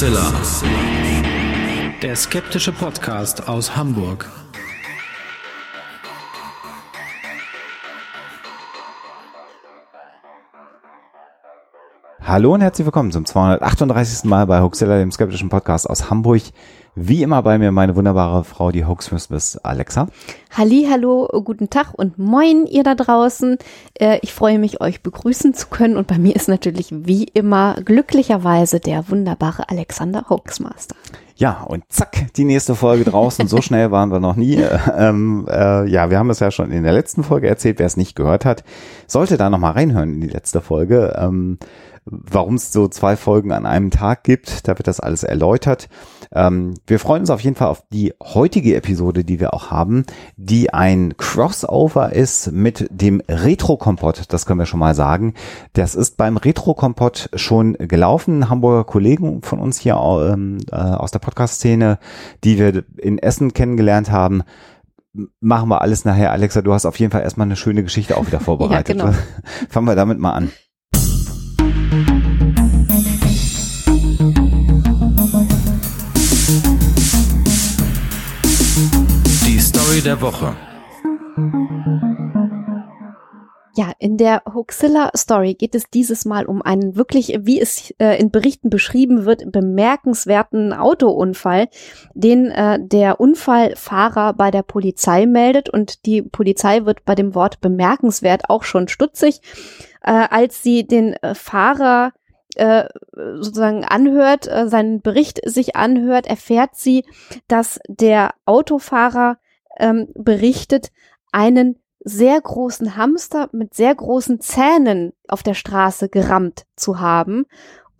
Hoaxilla. Der skeptische Podcast aus Hamburg. Hallo und herzlich willkommen zum 238. Mal bei Hoaxilla, dem skeptischen Podcast aus Hamburg. Wie immer bei mir meine wunderbare Frau, die Hoaxmistress Alexa. Halli, hallo, guten Tag und moin ihr da draußen. Äh, ich freue mich, euch begrüßen zu können und bei mir ist natürlich wie immer glücklicherweise der wunderbare Alexander Hoaxmaster. Ja, und zack, die nächste Folge draußen. So schnell waren wir noch nie. Ähm, äh, ja, wir haben es ja schon in der letzten Folge erzählt. Wer es nicht gehört hat, sollte da nochmal reinhören in die letzte Folge. Ähm, warum es so zwei Folgen an einem Tag gibt. Da wird das alles erläutert. Ähm, wir freuen uns auf jeden Fall auf die heutige Episode, die wir auch haben, die ein Crossover ist mit dem Retro-Kompott. Das können wir schon mal sagen. Das ist beim Retro-Kompott schon gelaufen. Hamburger Kollegen von uns hier ähm, äh, aus der Podcast-Szene, die wir in Essen kennengelernt haben, machen wir alles nachher. Alexa, du hast auf jeden Fall erstmal eine schöne Geschichte auch wieder vorbereitet. ja, genau. Fangen wir damit mal an. Story der Woche. Ja, in der Hoaxilla Story geht es dieses Mal um einen wirklich, wie es äh, in Berichten beschrieben wird, bemerkenswerten Autounfall, den äh, der Unfallfahrer bei der Polizei meldet und die Polizei wird bei dem Wort bemerkenswert auch schon stutzig, äh, als sie den äh, Fahrer äh, sozusagen anhört, äh, seinen Bericht sich anhört, erfährt sie, dass der Autofahrer ähm, berichtet, einen sehr großen Hamster mit sehr großen Zähnen auf der Straße gerammt zu haben.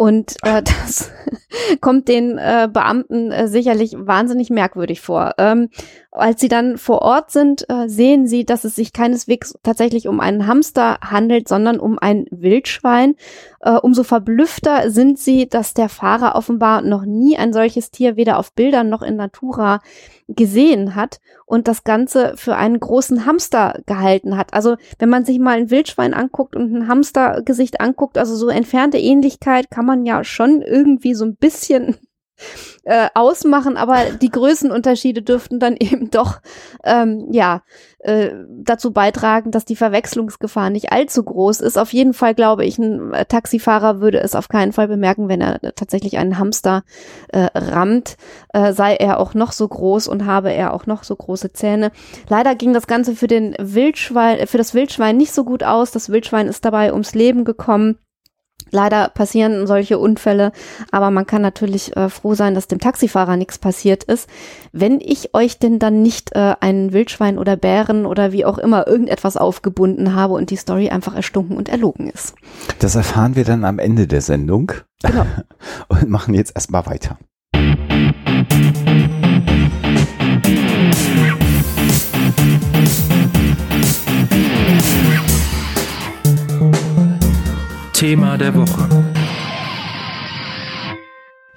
Und äh, das kommt den äh, Beamten äh, sicherlich wahnsinnig merkwürdig vor. Ähm, als sie dann vor Ort sind, äh, sehen sie, dass es sich keineswegs tatsächlich um einen Hamster handelt, sondern um ein Wildschwein. Äh, umso verblüffter sind sie, dass der Fahrer offenbar noch nie ein solches Tier weder auf Bildern noch in Natura gesehen hat und das Ganze für einen großen Hamster gehalten hat. Also wenn man sich mal ein Wildschwein anguckt und ein Hamstergesicht anguckt, also so entfernte Ähnlichkeit kann man ja schon irgendwie so ein bisschen äh, ausmachen, aber die Größenunterschiede dürften dann eben doch ähm, ja äh, dazu beitragen, dass die Verwechslungsgefahr nicht allzu groß ist. Auf jeden Fall glaube ich, ein äh, Taxifahrer würde es auf keinen Fall bemerken, wenn er tatsächlich einen Hamster äh, rammt, äh, sei er auch noch so groß und habe er auch noch so große Zähne. Leider ging das Ganze für den Wildschwein, für das Wildschwein nicht so gut aus. Das Wildschwein ist dabei ums Leben gekommen. Leider passieren solche Unfälle, aber man kann natürlich äh, froh sein, dass dem Taxifahrer nichts passiert ist. Wenn ich euch denn dann nicht äh, einen Wildschwein oder Bären oder wie auch immer irgendetwas aufgebunden habe und die Story einfach erstunken und erlogen ist. Das erfahren wir dann am Ende der Sendung. Genau. und machen jetzt erstmal weiter. Thema der Woche.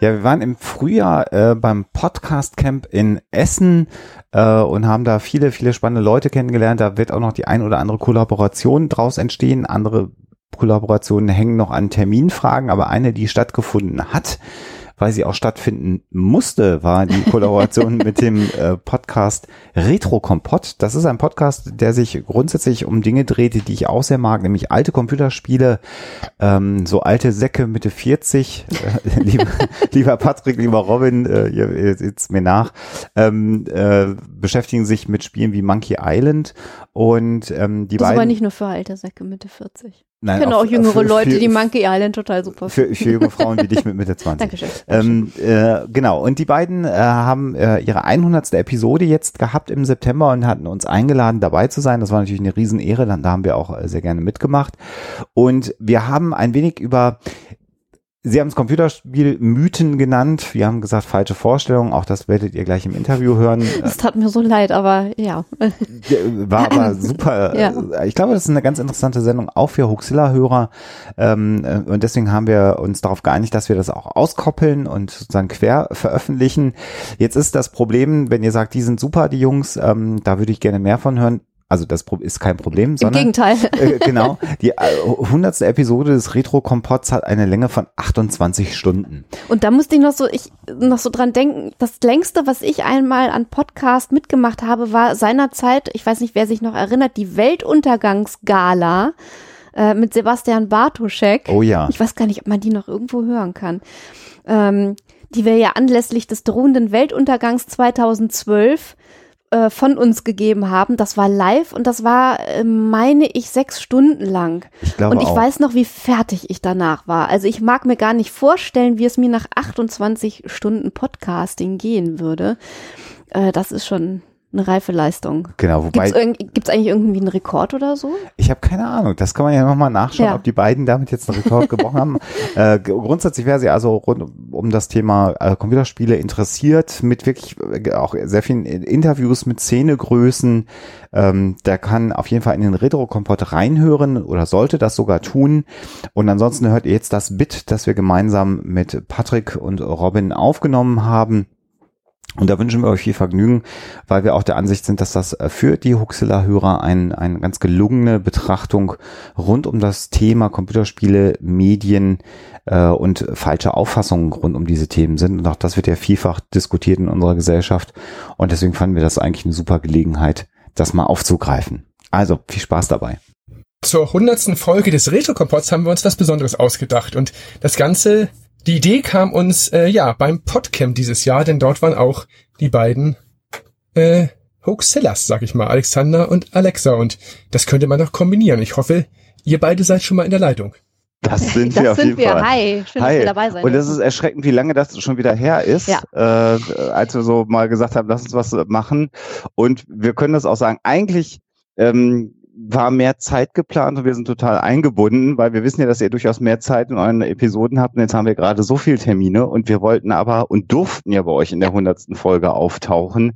Ja, wir waren im Frühjahr äh, beim Podcast Camp in Essen äh, und haben da viele, viele spannende Leute kennengelernt. Da wird auch noch die ein oder andere Kollaboration draus entstehen. Andere Kollaborationen hängen noch an Terminfragen, aber eine, die stattgefunden hat, weil sie auch stattfinden musste, war die Kollaboration mit dem äh, Podcast Retro Kompott. Das ist ein Podcast, der sich grundsätzlich um Dinge dreht, die ich auch sehr mag, nämlich alte Computerspiele, ähm, so alte Säcke Mitte 40, äh, lieber, lieber Patrick, lieber Robin, äh, ihr, ihr seht's mir nach, ähm, äh, beschäftigen sich mit Spielen wie Monkey Island und ähm, die das beiden. Das aber nicht nur für alte Säcke Mitte 40. Nein, ich kenne auch, jüngere für, Leute, für, die Monkey Island total super finden. Für, für junge Frauen wie dich mit Mitte 20. Dankeschön. Ähm, äh, genau, und die beiden äh, haben äh, ihre 100. Episode jetzt gehabt im September und hatten uns eingeladen, dabei zu sein. Das war natürlich eine Riesenehre, dann da haben wir auch äh, sehr gerne mitgemacht. Und wir haben ein wenig über Sie haben es Computerspiel Mythen genannt. Wir haben gesagt, falsche Vorstellungen. Auch das werdet ihr gleich im Interview hören. Es tat mir so leid, aber ja. War aber super. ja. Ich glaube, das ist eine ganz interessante Sendung, auch für Huxilla-Hörer. Ähm, äh, und deswegen haben wir uns darauf geeinigt, dass wir das auch auskoppeln und sozusagen quer veröffentlichen. Jetzt ist das Problem, wenn ihr sagt, die sind super, die Jungs, ähm, da würde ich gerne mehr von hören Also das ist kein Problem, Im sondern Gegenteil. äh, genau. Die äh, hundertste Episode des Retro-Kompotts hat eine Länge von 28 Stunden. Und da musste ich noch so, ich noch so dran denken, das längste, was ich einmal an Podcast mitgemacht habe, war seinerzeit, ich weiß nicht, wer sich noch erinnert, die Weltuntergangsgala äh, mit Sebastian Bartoschek. Oh ja. Ich weiß gar nicht, ob man die noch irgendwo hören kann. Ähm, die wir ja anlässlich des drohenden Weltuntergangs 2012 äh, von uns gegeben haben. Das war live und das war, äh, meine ich, sechs Stunden lang. Ich glaube und ich auch. weiß noch, wie fertig ich danach war. Also ich mag mir gar nicht vorstellen, wie es mir nach 28 Stunden Podcasting gehen würde. Äh, das ist schon eine reife Leistung. Genau, wobei Gibt's, irgend, gibt's eigentlich irgendwie einen Rekord oder so? ich habe keine Ahnung. Das kann man ja nochmal nachschauen, Ja. ob die beiden damit jetzt einen Rekord gebrochen haben. Äh, grundsätzlich wäre sie also rund um das Thema äh, Computerspiele interessiert, mit wirklich äh, auch sehr vielen Interviews mit Szenegrößen. Ähm, der kann auf jeden Fall in den Retro-Kompott reinhören oder sollte das sogar tun. Und ansonsten hört ihr jetzt das Bit, das wir gemeinsam mit Patrick und Robin aufgenommen haben. Und da wünschen wir euch viel Vergnügen, weil wir auch der Ansicht sind, dass das äh, für die Huxilla-Hörer ein, eine ganz gelungene Betrachtung rund um das Thema Computerspiele, Medien äh, und falsche Auffassungen rund um diese Themen sind. Und auch das wird ja vielfach diskutiert in unserer Gesellschaft. Und deswegen fanden wir das eigentlich eine super Gelegenheit, das mal aufzugreifen. Also viel Spaß dabei. Zur hundertsten Folge des Retro-Kompotts haben wir uns was Besonderes ausgedacht und das Ganze, die Idee kam uns äh, ja beim Podcamp dieses Jahr, denn dort waren auch die beiden äh, Hoaxillas, sag ich mal, Alexander und Alexa und das könnte man noch kombinieren. Ich hoffe, ihr beide seid schon mal in der Leitung. Das sind das wir auf sind jeden wir. Fall. Hi, schön, dass Hi. wir dabei sein Und es ist erschreckend, wie lange das schon wieder her ist, Ja. äh, als wir so mal gesagt haben, lass uns was machen. Und wir können das auch sagen, eigentlich ähm, war mehr Zeit geplant und wir sind total eingebunden, weil wir wissen ja, dass ihr durchaus mehr Zeit in euren Episoden habt. Und jetzt haben wir gerade so viel Termine und wir wollten aber und durften ja bei euch in der hundertsten Folge auftauchen,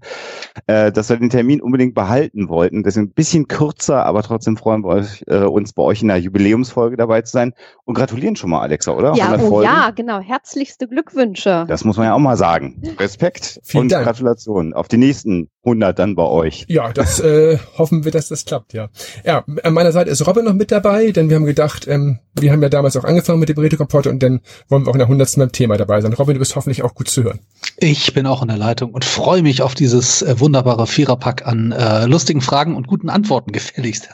äh, dass wir den Termin unbedingt behalten wollten. Deswegen ein bisschen kürzer, aber trotzdem freuen wir euch, äh, uns bei euch in der Jubiläumsfolge dabei zu sein und gratulieren schon mal, Alexa, oder? Ja, 100 oh ja, genau. Herzlichste Glückwünsche. Das muss man ja auch mal sagen. Respekt Vielen und Dank. Gratulation auf die nächsten 100 dann bei euch. Ja, das äh, hoffen wir, dass das klappt, ja. Ja, an meiner Seite ist Robin noch mit dabei, denn wir haben gedacht, ähm, wir haben ja damals auch angefangen mit dem Retro-Kompott und dann wollen wir auch in der hundertsten beim Thema dabei sein. Robin, du bist hoffentlich auch gut zu hören. Ich bin auch in der Leitung und freue mich auf dieses äh, wunderbare Viererpack an äh, lustigen Fragen und guten Antworten gefälligst.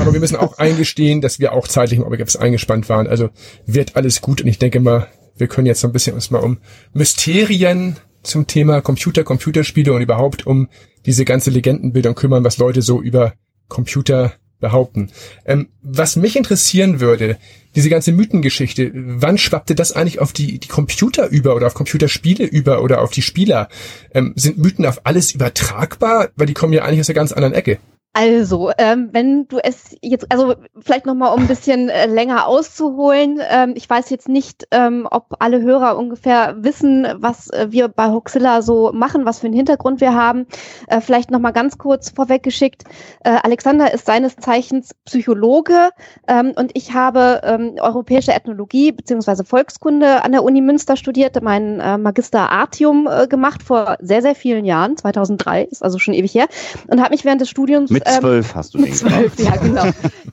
Aber wir müssen auch eingestehen, dass wir auch zeitlich im Obergaps eingespannt waren. Also wird alles gut und ich denke mal, wir können jetzt so ein bisschen uns mal um Mysterien zum Thema Computer, Computerspiele und überhaupt um diese ganze Legendenbildung kümmern, was Leute so über Computer behaupten. Ähm, was mich interessieren würde, diese ganze Mythengeschichte, wann schwappte das eigentlich auf die, die Computer über oder auf Computerspiele über oder auf die Spieler? Ähm, sind Mythen auf alles übertragbar? Weil die kommen ja eigentlich aus einer ganz anderen Ecke. Also, ähm, wenn du es jetzt, also vielleicht noch mal um ein bisschen äh, länger auszuholen. Ähm, ich weiß jetzt nicht, ähm, ob alle Hörer ungefähr wissen, was äh, wir bei Hoxilla so machen, was für einen Hintergrund wir haben. Äh, vielleicht noch mal ganz kurz vorweggeschickt. Äh, Alexander ist seines Zeichens Psychologe ähm, und ich habe ähm, europäische Ethnologie beziehungsweise Volkskunde an der Uni Münster studiert, meinen äh, Magister Artium äh, gemacht vor sehr, sehr vielen Jahren, 2003, ist also schon ewig her, und habe mich während des Studiums Mit ähm, zwölf hast du mit den zwölf, gemacht. ja, genau.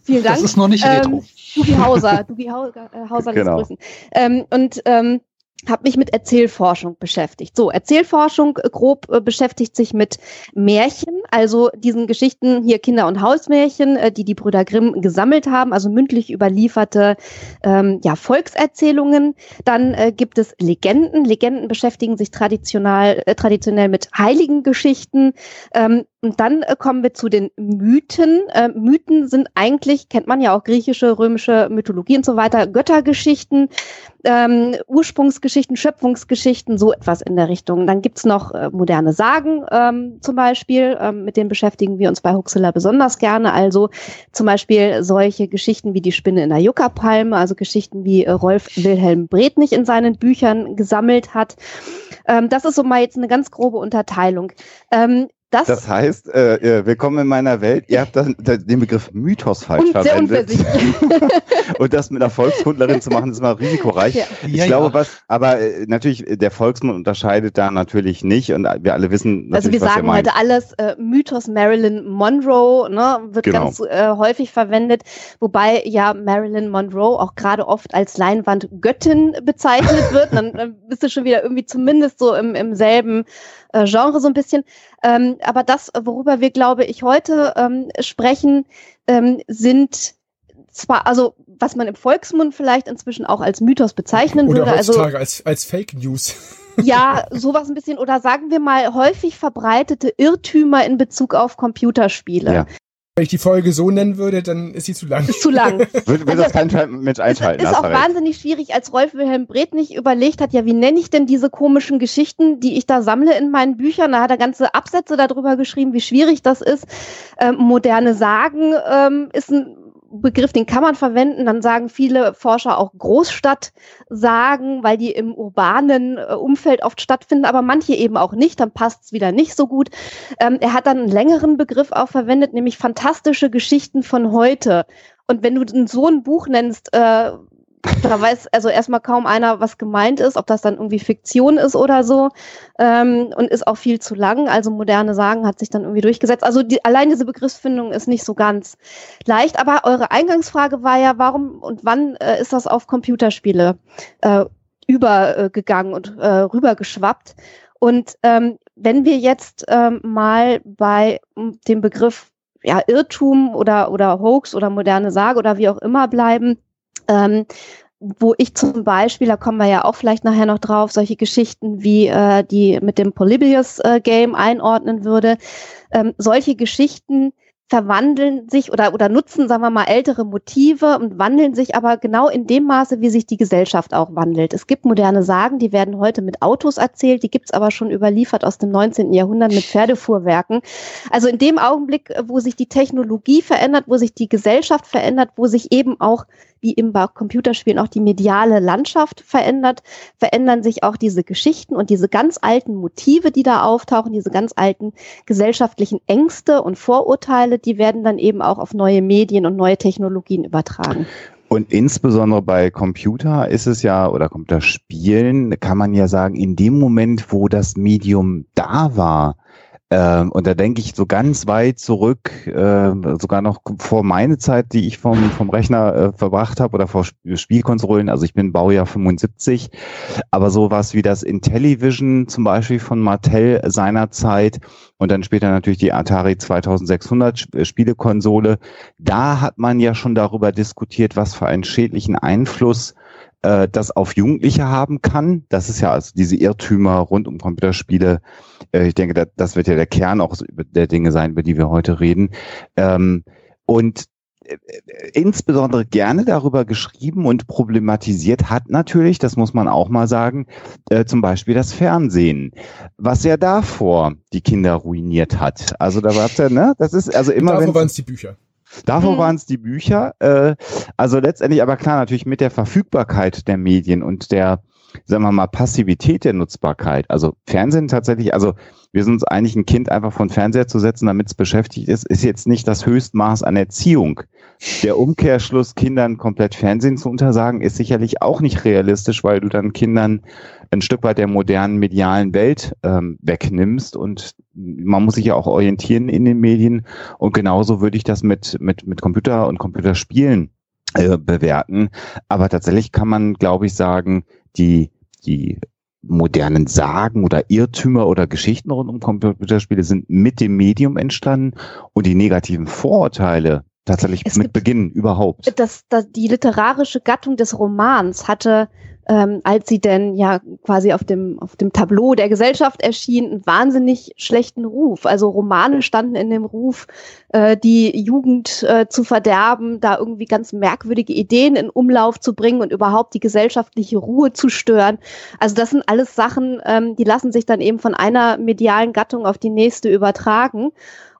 Vielen Dank. Das ist noch nicht retro. Ähm, Dugi Hauser, Dugi Hauser, äh, Hauser Genau. grüßen. Ähm, und ähm, habe mich mit Erzählforschung beschäftigt. So, Erzählforschung äh, grob äh, beschäftigt sich mit Märchen, also diesen Geschichten hier Kinder- und Hausmärchen, äh, die die Brüder Grimm gesammelt haben, also mündlich überlieferte ähm, ja, Volkserzählungen. Dann äh, gibt es Legenden. Legenden beschäftigen sich traditionell, äh, traditionell mit heiligen Geschichten. Ähm, und dann äh, kommen wir zu den Mythen. Äh, Mythen sind eigentlich, kennt man ja auch griechische, römische Mythologie und so weiter, Göttergeschichten, ähm, Ursprungsgeschichten, Schöpfungsgeschichten, so etwas in der Richtung. Dann gibt's noch äh, moderne Sagen ähm, zum Beispiel, ähm, mit denen beschäftigen wir uns bei Huxilla besonders gerne. Also zum Beispiel solche Geschichten wie die Spinne in der Juckerpalme, also Geschichten wie äh, Rolf Wilhelm Bretnich in seinen Büchern gesammelt hat. Ähm, das ist so mal jetzt eine ganz grobe Unterteilung. Das, Das heißt, äh, äh, willkommen in meiner Welt. Ihr habt dann den Begriff Mythos falsch und sehr verwendet. Und das mit einer Volkskundlerin zu machen, ist mal risikoreich. Ja. Ich Ja, glaube, ja. was, aber äh, natürlich, äh, der Volksmund unterscheidet da natürlich nicht und wir alle wissen natürlich, Also wir was sagen ihr meint. heute alles äh, Mythos Marilyn Monroe, ne, wird Genau. ganz äh, häufig verwendet, wobei ja Marilyn Monroe auch gerade oft als Leinwandgöttin bezeichnet wird. Dann, dann bist du schon wieder irgendwie zumindest so im, im selben äh, Genre so ein bisschen. Ähm, aber das, worüber wir, glaube ich, heute ähm, sprechen, ähm, sind zwar, also was man im Volksmund vielleicht inzwischen auch als Mythos bezeichnen Oder würde. Also heutzutage als, als Fake News. ja, sowas ein bisschen, oder sagen wir mal häufig verbreitete Irrtümer in Bezug auf Computerspiele. Ja. Wenn ich die Folge so nennen würde, dann ist sie zu lang. Ist zu lang. Wird, wird das kein Mensch Es einschalten? ist auch recht. wahnsinnig schwierig, als Rolf Wilhelm Breth nicht überlegt hat, ja, wie nenne ich denn diese komischen Geschichten, die ich da sammle in meinen Büchern? Da hat er ganze Absätze darüber geschrieben, wie schwierig das ist. Ähm, moderne Sagen ähm, ist ein Begriff, den kann man verwenden. Dann sagen viele Forscher auch Großstadtsagen, weil die im urbanen äh, Umfeld oft stattfinden, aber manche eben auch nicht. Dann passt es wieder nicht so gut. Ähm, er hat dann einen längeren Begriff auch verwendet, nämlich fantastische Geschichten von heute. Und wenn du so ein Buch nennst, äh, da weiß also erstmal kaum einer, was gemeint ist, ob das dann irgendwie Fiktion ist oder so. Ähm, und ist auch viel zu lang. Also moderne Sagen hat sich dann irgendwie durchgesetzt. Also die, allein diese Begriffsfindung ist nicht so ganz leicht. Aber eure Eingangsfrage war ja, warum und wann äh, ist das auf Computerspiele äh, übergegangen und äh, rübergeschwappt? Und ähm, wenn wir jetzt ähm, mal bei dem Begriff ja, Irrtum oder, oder Hoax oder moderne Sage oder wie auch immer bleiben, ähm, wo ich zum Beispiel, da kommen wir ja auch vielleicht nachher noch drauf, solche Geschichten wie äh, die mit dem Polybius äh, einordnen würde. Ähm, solche Geschichten verwandeln sich oder, oder nutzen, sagen wir mal, ältere Motive und wandeln sich aber genau in dem Maße, wie sich die Gesellschaft auch wandelt. Es gibt moderne Sagen, die werden heute mit Autos erzählt, die gibt's aber schon überliefert aus dem 19. Jahrhundert mit Pferdefuhrwerken. Also in dem Augenblick, wo sich die Technologie verändert, wo sich die Gesellschaft verändert, wo sich eben auch wie im Computerspielen auch die mediale Landschaft verändert, verändern sich auch diese Geschichten und diese ganz alten Motive, die da auftauchen, diese ganz alten gesellschaftlichen Ängste und Vorurteile, die werden dann eben auch auf neue Medien und neue Technologien übertragen. Und insbesondere bei Computer ist es ja, oder Computerspielen, kann man ja sagen, in dem Moment, wo das Medium da war, ähm, und da denke ich so ganz weit zurück, äh, sogar noch vor meine Zeit, die ich vom, vom Rechner äh, verbracht habe oder vor Sp- Spielkonsolen. Also ich bin Baujahr 75, aber sowas wie das Intellivision zum Beispiel von Mattel seinerzeit und dann später natürlich die Atari 2600 Sp- äh, Spielekonsole. Da hat man ja schon darüber diskutiert, was für einen schädlichen Einfluss äh, das auf Jugendliche haben kann. Das ist ja also diese Irrtümer rund um Computerspiele. Äh, ich denke, das, das wird ja der Kern auch der Dinge sein, über die wir heute reden. Ähm, und äh, insbesondere gerne darüber geschrieben und problematisiert hat natürlich, das muss man auch mal sagen, äh, zum Beispiel das Fernsehen, was ja davor die Kinder ruiniert hat. Also da war ja, ne, das ist also immer Davor waren es die Bücher. Davor Mhm. waren es die Bücher. Äh, also letztendlich aber klar, natürlich mit der Verfügbarkeit der Medien und der, sagen wir mal, Passivität der Nutzbarkeit. Also Fernsehen tatsächlich, also wir sind uns eigentlich ein Kind einfach von Fernseher zu setzen, damit es beschäftigt ist, ist jetzt nicht das Höchstmaß an Erziehung. Der Umkehrschluss, Kindern komplett Fernsehen zu untersagen, ist sicherlich auch nicht realistisch, weil du dann Kindern ein Stück weit der modernen medialen Welt ähm, wegnimmst und man muss sich ja auch orientieren in den Medien und genauso würde ich das mit, mit, mit Computer und Computerspielen äh, bewerten. Aber tatsächlich kann man, glaube ich, sagen, die, die modernen Sagen oder Irrtümer oder Geschichten rund um Computerspiele sind mit dem Medium entstanden und die negativen Vorurteile tatsächlich Es mit Beginn überhaupt. Das, das, die literarische Gattung des Romans hatte, ähm, als sie denn ja quasi auf dem, auf dem Tableau der Gesellschaft erschien, einen wahnsinnig schlechten Ruf. Also Romane standen in dem Ruf, äh, die Jugend äh, zu verderben, da irgendwie ganz merkwürdige Ideen in Umlauf zu bringen und überhaupt die gesellschaftliche Ruhe zu stören. Also das sind alles Sachen, ähm, die lassen sich dann eben von einer medialen Gattung auf die nächste übertragen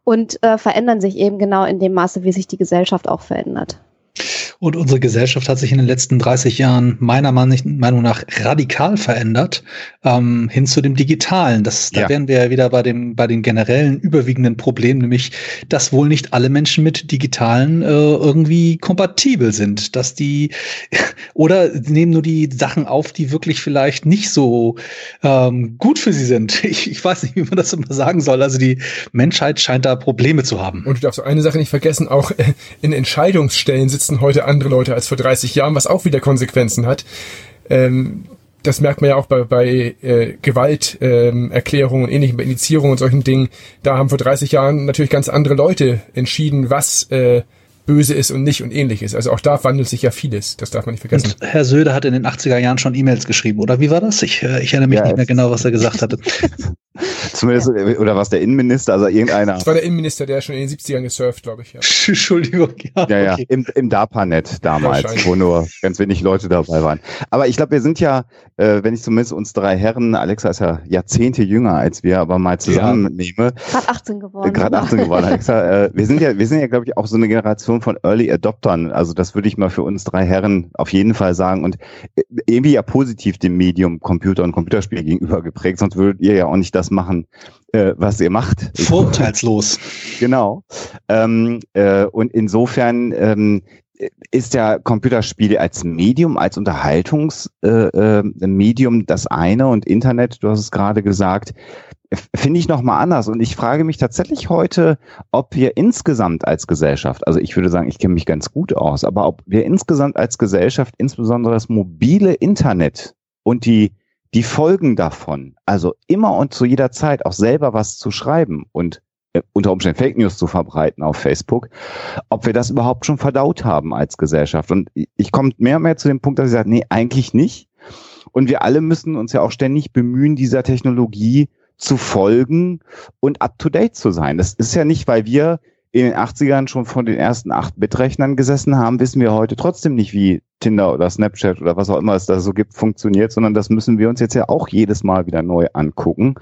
und äh, verändern sich eben genau in dem Maße, wie sich die Gesellschaft auch verändert. Und unsere Gesellschaft hat sich in den letzten 30 Jahren meiner Meinung nach radikal verändert ähm, hin zu dem Digitalen. Das, da Ja. wären wir ja wieder bei dem bei den generellen überwiegenden Problem, nämlich dass wohl nicht alle Menschen mit Digitalen äh, irgendwie kompatibel sind, dass die oder nehmen nur die Sachen auf, die wirklich vielleicht nicht so ähm, gut für sie sind. Ich, ich weiß nicht, wie man das immer sagen soll. Also die Menschheit scheint da Probleme zu haben. Und du darfst eine Sache nicht vergessen, auch äh, in Entscheidungsstellen sitzen heute andere Leute als vor 30 Jahren, was auch wieder Konsequenzen hat. Ähm, das merkt man ja auch bei, bei äh, Gewalterklärungen ähm, und ähnlichen, bei Indizierungen und solchen Dingen. Da haben vor 30 Jahren natürlich ganz andere Leute entschieden, was äh, böse ist und nicht und ähnliches. Also auch da wandelt sich ja vieles. Das darf man nicht vergessen. Und Herr Söder hat in den 80er Jahren schon E-Mails geschrieben, oder wie war das? Ich, äh, ich erinnere mich Ja, nicht mehr genau, was er gesagt hatte. Zumindest, oder was der Innenminister, also irgendeiner. Das war der Innenminister, der schon in den 70ern gesurft, glaube ich. Ja. Entschuldigung. Ja, Ja, ja, okay. im, im DARPANET damals, wo nur ganz wenig Leute dabei waren. Aber ich glaube, wir sind ja, äh, wenn ich zumindest uns drei Herren, Alexa ist ja Jahrzehnte jünger als wir, aber mal zusammennehme, Gerade 18 geworden. gerade 18 geworden, Alexa, äh, wir sind ja, wir sind ja, glaube ich, auch so eine Generation von Early Adoptern. Also das würde ich mal für uns drei Herren auf jeden Fall sagen und äh, irgendwie ja positiv dem Medium Computer und Computerspiel gegenüber geprägt, sonst würdet ihr ja auch nicht das machen, äh, was ihr macht. Vorurteilslos. Genau. Ähm, äh, und insofern ähm, ist ja Computerspiele als Medium, als Unterhaltungsmedium äh, äh, das eine und Internet, du hast es gerade gesagt, finde ich nochmal anders. Und ich frage mich tatsächlich heute, ob wir insgesamt als Gesellschaft, also ich würde sagen, ich kenne mich ganz gut aus, aber ob wir insgesamt als Gesellschaft, insbesondere das mobile Internet und die die Folgen davon, also immer und zu jeder Zeit auch selber was zu schreiben und äh, unter Umständen Fake News zu verbreiten auf Facebook, ob wir das überhaupt schon verdaut haben als Gesellschaft. Und ich- ich komme mehr und mehr zu dem Punkt, dass ich sage, nee, eigentlich nicht. Und wir alle müssen uns ja auch ständig bemühen, dieser Technologie zu folgen und up-to-date zu sein. Das ist ja nicht, weil wir in den 80ern schon von den ersten 8-Bit-Rechnern gesessen haben, wissen wir heute trotzdem nicht, wie Tinder oder Snapchat oder was auch immer es da so gibt, funktioniert, sondern das müssen wir uns jetzt ja auch jedes Mal wieder neu angucken.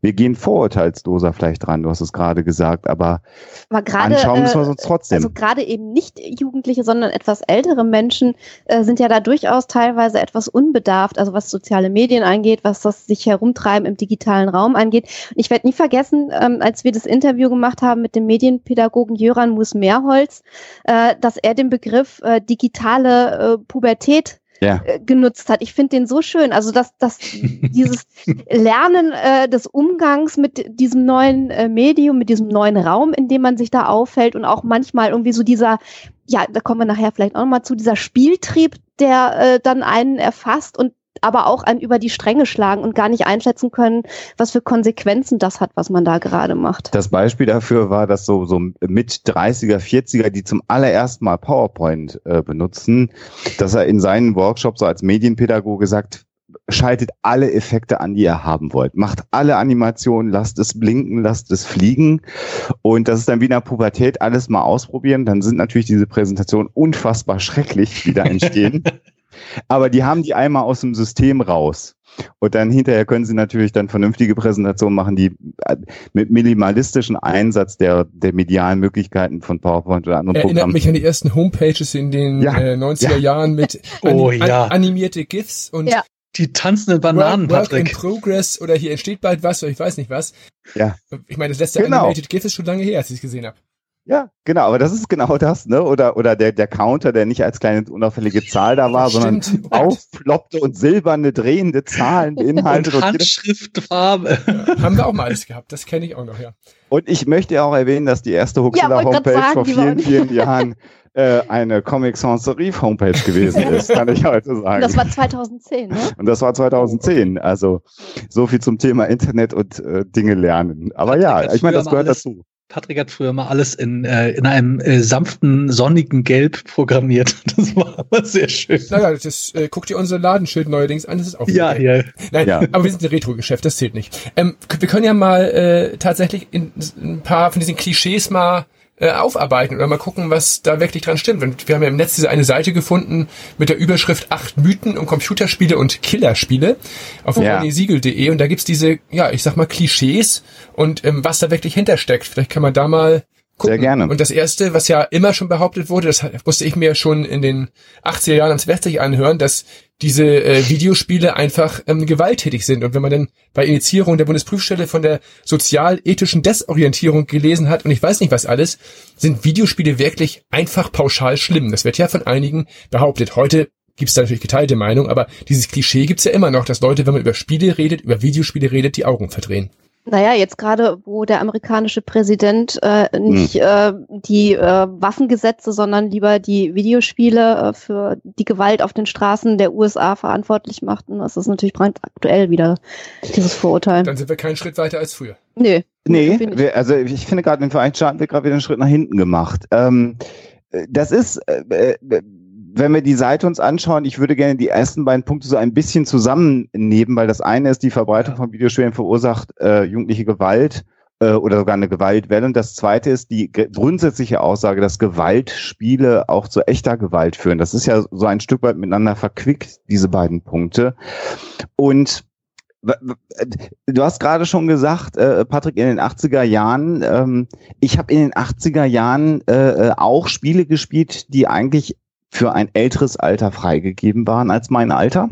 Wir gehen vorurteilsloser vielleicht dran, du hast es gerade gesagt, aber Aber gerade, anschauen müssen wir es äh, uns trotzdem. Also gerade eben nicht Jugendliche, sondern etwas ältere Menschen äh, sind ja da durchaus teilweise etwas unbedarft, also was soziale Medien angeht, was das sich herumtreiben im digitalen Raum angeht. Und ich werde nie vergessen, ähm, als wir das Interview gemacht haben mit dem Medienpädagogen Jöran Mus-Mehrholz, äh, dass er den Begriff äh, digitale äh, Pubertät ja. äh, genutzt hat. Ich finde den so schön. Also dass, dass dieses Lernen äh, des Umgangs mit diesem neuen äh, Medium, mit diesem neuen Raum, in dem man sich da aufhält und auch manchmal irgendwie so dieser, ja, da kommen wir nachher vielleicht auch nochmal zu, dieser Spieltrieb, der äh, dann einen erfasst und aber auch einen über die Stränge schlagen und gar nicht einschätzen können, was für Konsequenzen das hat, was man da gerade macht. Das Beispiel dafür war, dass so, so mit 30er, 40er, die zum allerersten Mal PowerPoint äh, benutzen, dass er in seinen Workshops so als Medienpädagoge sagt, schaltet alle Effekte an, die ihr haben wollt. Macht alle Animationen, lasst es blinken, lasst es fliegen. Und das ist dann wie in der Pubertät alles mal ausprobieren. Dann sind natürlich diese Präsentationen unfassbar schrecklich, die da entstehen. Aber die haben die einmal aus dem System raus. Und dann hinterher können sie natürlich dann vernünftige Präsentationen machen, die äh, mit minimalistischen Einsatz der, der medialen Möglichkeiten von PowerPoint oder anderen Erinnert Programmen. mich an die ersten Homepages in den Ja, äh, 90er ja. Jahren mit Oh, anim- ja. an, animierte GIFs und Ja. Die tanzenden Bananen, Work, Work in Patrick. Progress oder hier entsteht bald was oder ich weiß nicht was. Ja. Ich meine, das letzte Genau. Animated GIF ist schon lange her, als ich es gesehen habe. Ja, genau, aber das ist genau das, ne? Oder, oder der, der Counter, der nicht als kleine unauffällige Zahl da war, sondern aufploppte und silberne, drehende Zahlen beinhaltet. Und Und, Handschriftfarbe. Haben wir auch mal alles gehabt. Das kenne ich auch noch, ja. und ich möchte auch erwähnen, dass die erste Huxilla wollte grad Homepage sagen, vor vielen, vielen Jahren äh, eine Comic Sans Serif Homepage gewesen ist, kann ich heute sagen. Das war 2010, ne? Und das war 2010. Also so viel zum Thema Internet und äh, Dinge lernen. Aber ja, ich meine, das gehört alles- dazu. Patrick hat früher mal alles in, äh, in einem äh, sanften, sonnigen Gelb programmiert. Das war aber sehr schön. Naja, das äh, guckt ihr unser Ladenschild neuerdings an, das ist auch Ja, ja. Nein, Ja. aber wir sind ein Retro-Geschäft, das zählt nicht. Ähm, wir können ja mal äh, tatsächlich in, ein paar von diesen Klischees mal äh, aufarbeiten oder mal gucken, was da wirklich dran stimmt. Und wir haben ja im Netz diese eine Seite gefunden mit der Überschrift acht Mythen um Computerspiele und Killerspiele auf Ja. siegel.de und da gibt's diese, ja, ich sag mal Klischees und ähm, was da wirklich hintersteckt. Vielleicht kann man da mal gucken. Sehr gerne. Und das erste, was ja immer schon behauptet wurde, das musste ich mir schon in den 80er Jahren am Silvester anhören, dass diese äh, Videospiele einfach ähm, gewalttätig sind. Und wenn man dann bei Initiierung der Bundesprüfstelle von der sozial-ethischen Desorientierung gelesen hat und ich weiß nicht was alles, sind Videospiele wirklich einfach pauschal schlimm. Das wird ja von einigen behauptet. Heute gibt es da natürlich geteilte Meinung, aber dieses Klischee gibt's ja immer noch, dass Leute, wenn man über Spiele redet, über Videospiele redet, die Augen verdrehen. Naja, jetzt gerade, wo der amerikanische Präsident äh, nicht hm. äh, die äh, Waffengesetze, sondern lieber die Videospiele äh, für die Gewalt auf den Straßen der USA verantwortlich macht, und das ist natürlich brandaktuell wieder, dieses Vorurteil. Dann sind wir keinen Schritt weiter als früher. Nee. Nee, wir, also ich finde gerade in den Vereinigten Staaten wird gerade wieder einen Schritt nach hinten gemacht. Ähm, das ist, äh, äh wenn wir die Seite uns anschauen, ich würde gerne die ersten beiden Punkte so ein bisschen zusammennehmen, weil das eine ist, die Verbreitung von Videospielen verursacht äh, jugendliche Gewalt äh, oder sogar eine Gewaltwelle. Und das zweite ist die grundsätzliche Aussage, dass Gewaltspiele auch zu echter Gewalt führen. Das ist ja so ein Stück weit miteinander verquickt, diese beiden Punkte. Und Du hast gerade schon gesagt, äh, Patrick, in den 80er Jahren, ähm, ich habe in den 80er Jahren äh, äh, auch Spiele gespielt, die eigentlich für ein älteres Alter freigegeben waren als mein Alter.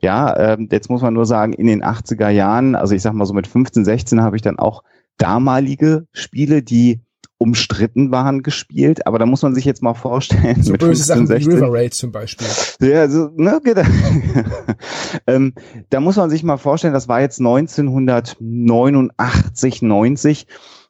Ja, ähm, jetzt muss man nur sagen, in den 80er Jahren, also ich sag mal so mit 15, 16 habe ich dann auch damalige Spiele, die umstritten waren, gespielt. Aber da muss man sich jetzt mal vorstellen. So mit böse 15, Sachen 16, wie River Raid zum Beispiel. Ja, so, ne, genau. ähm, da muss man sich mal vorstellen, das war jetzt 1989, 90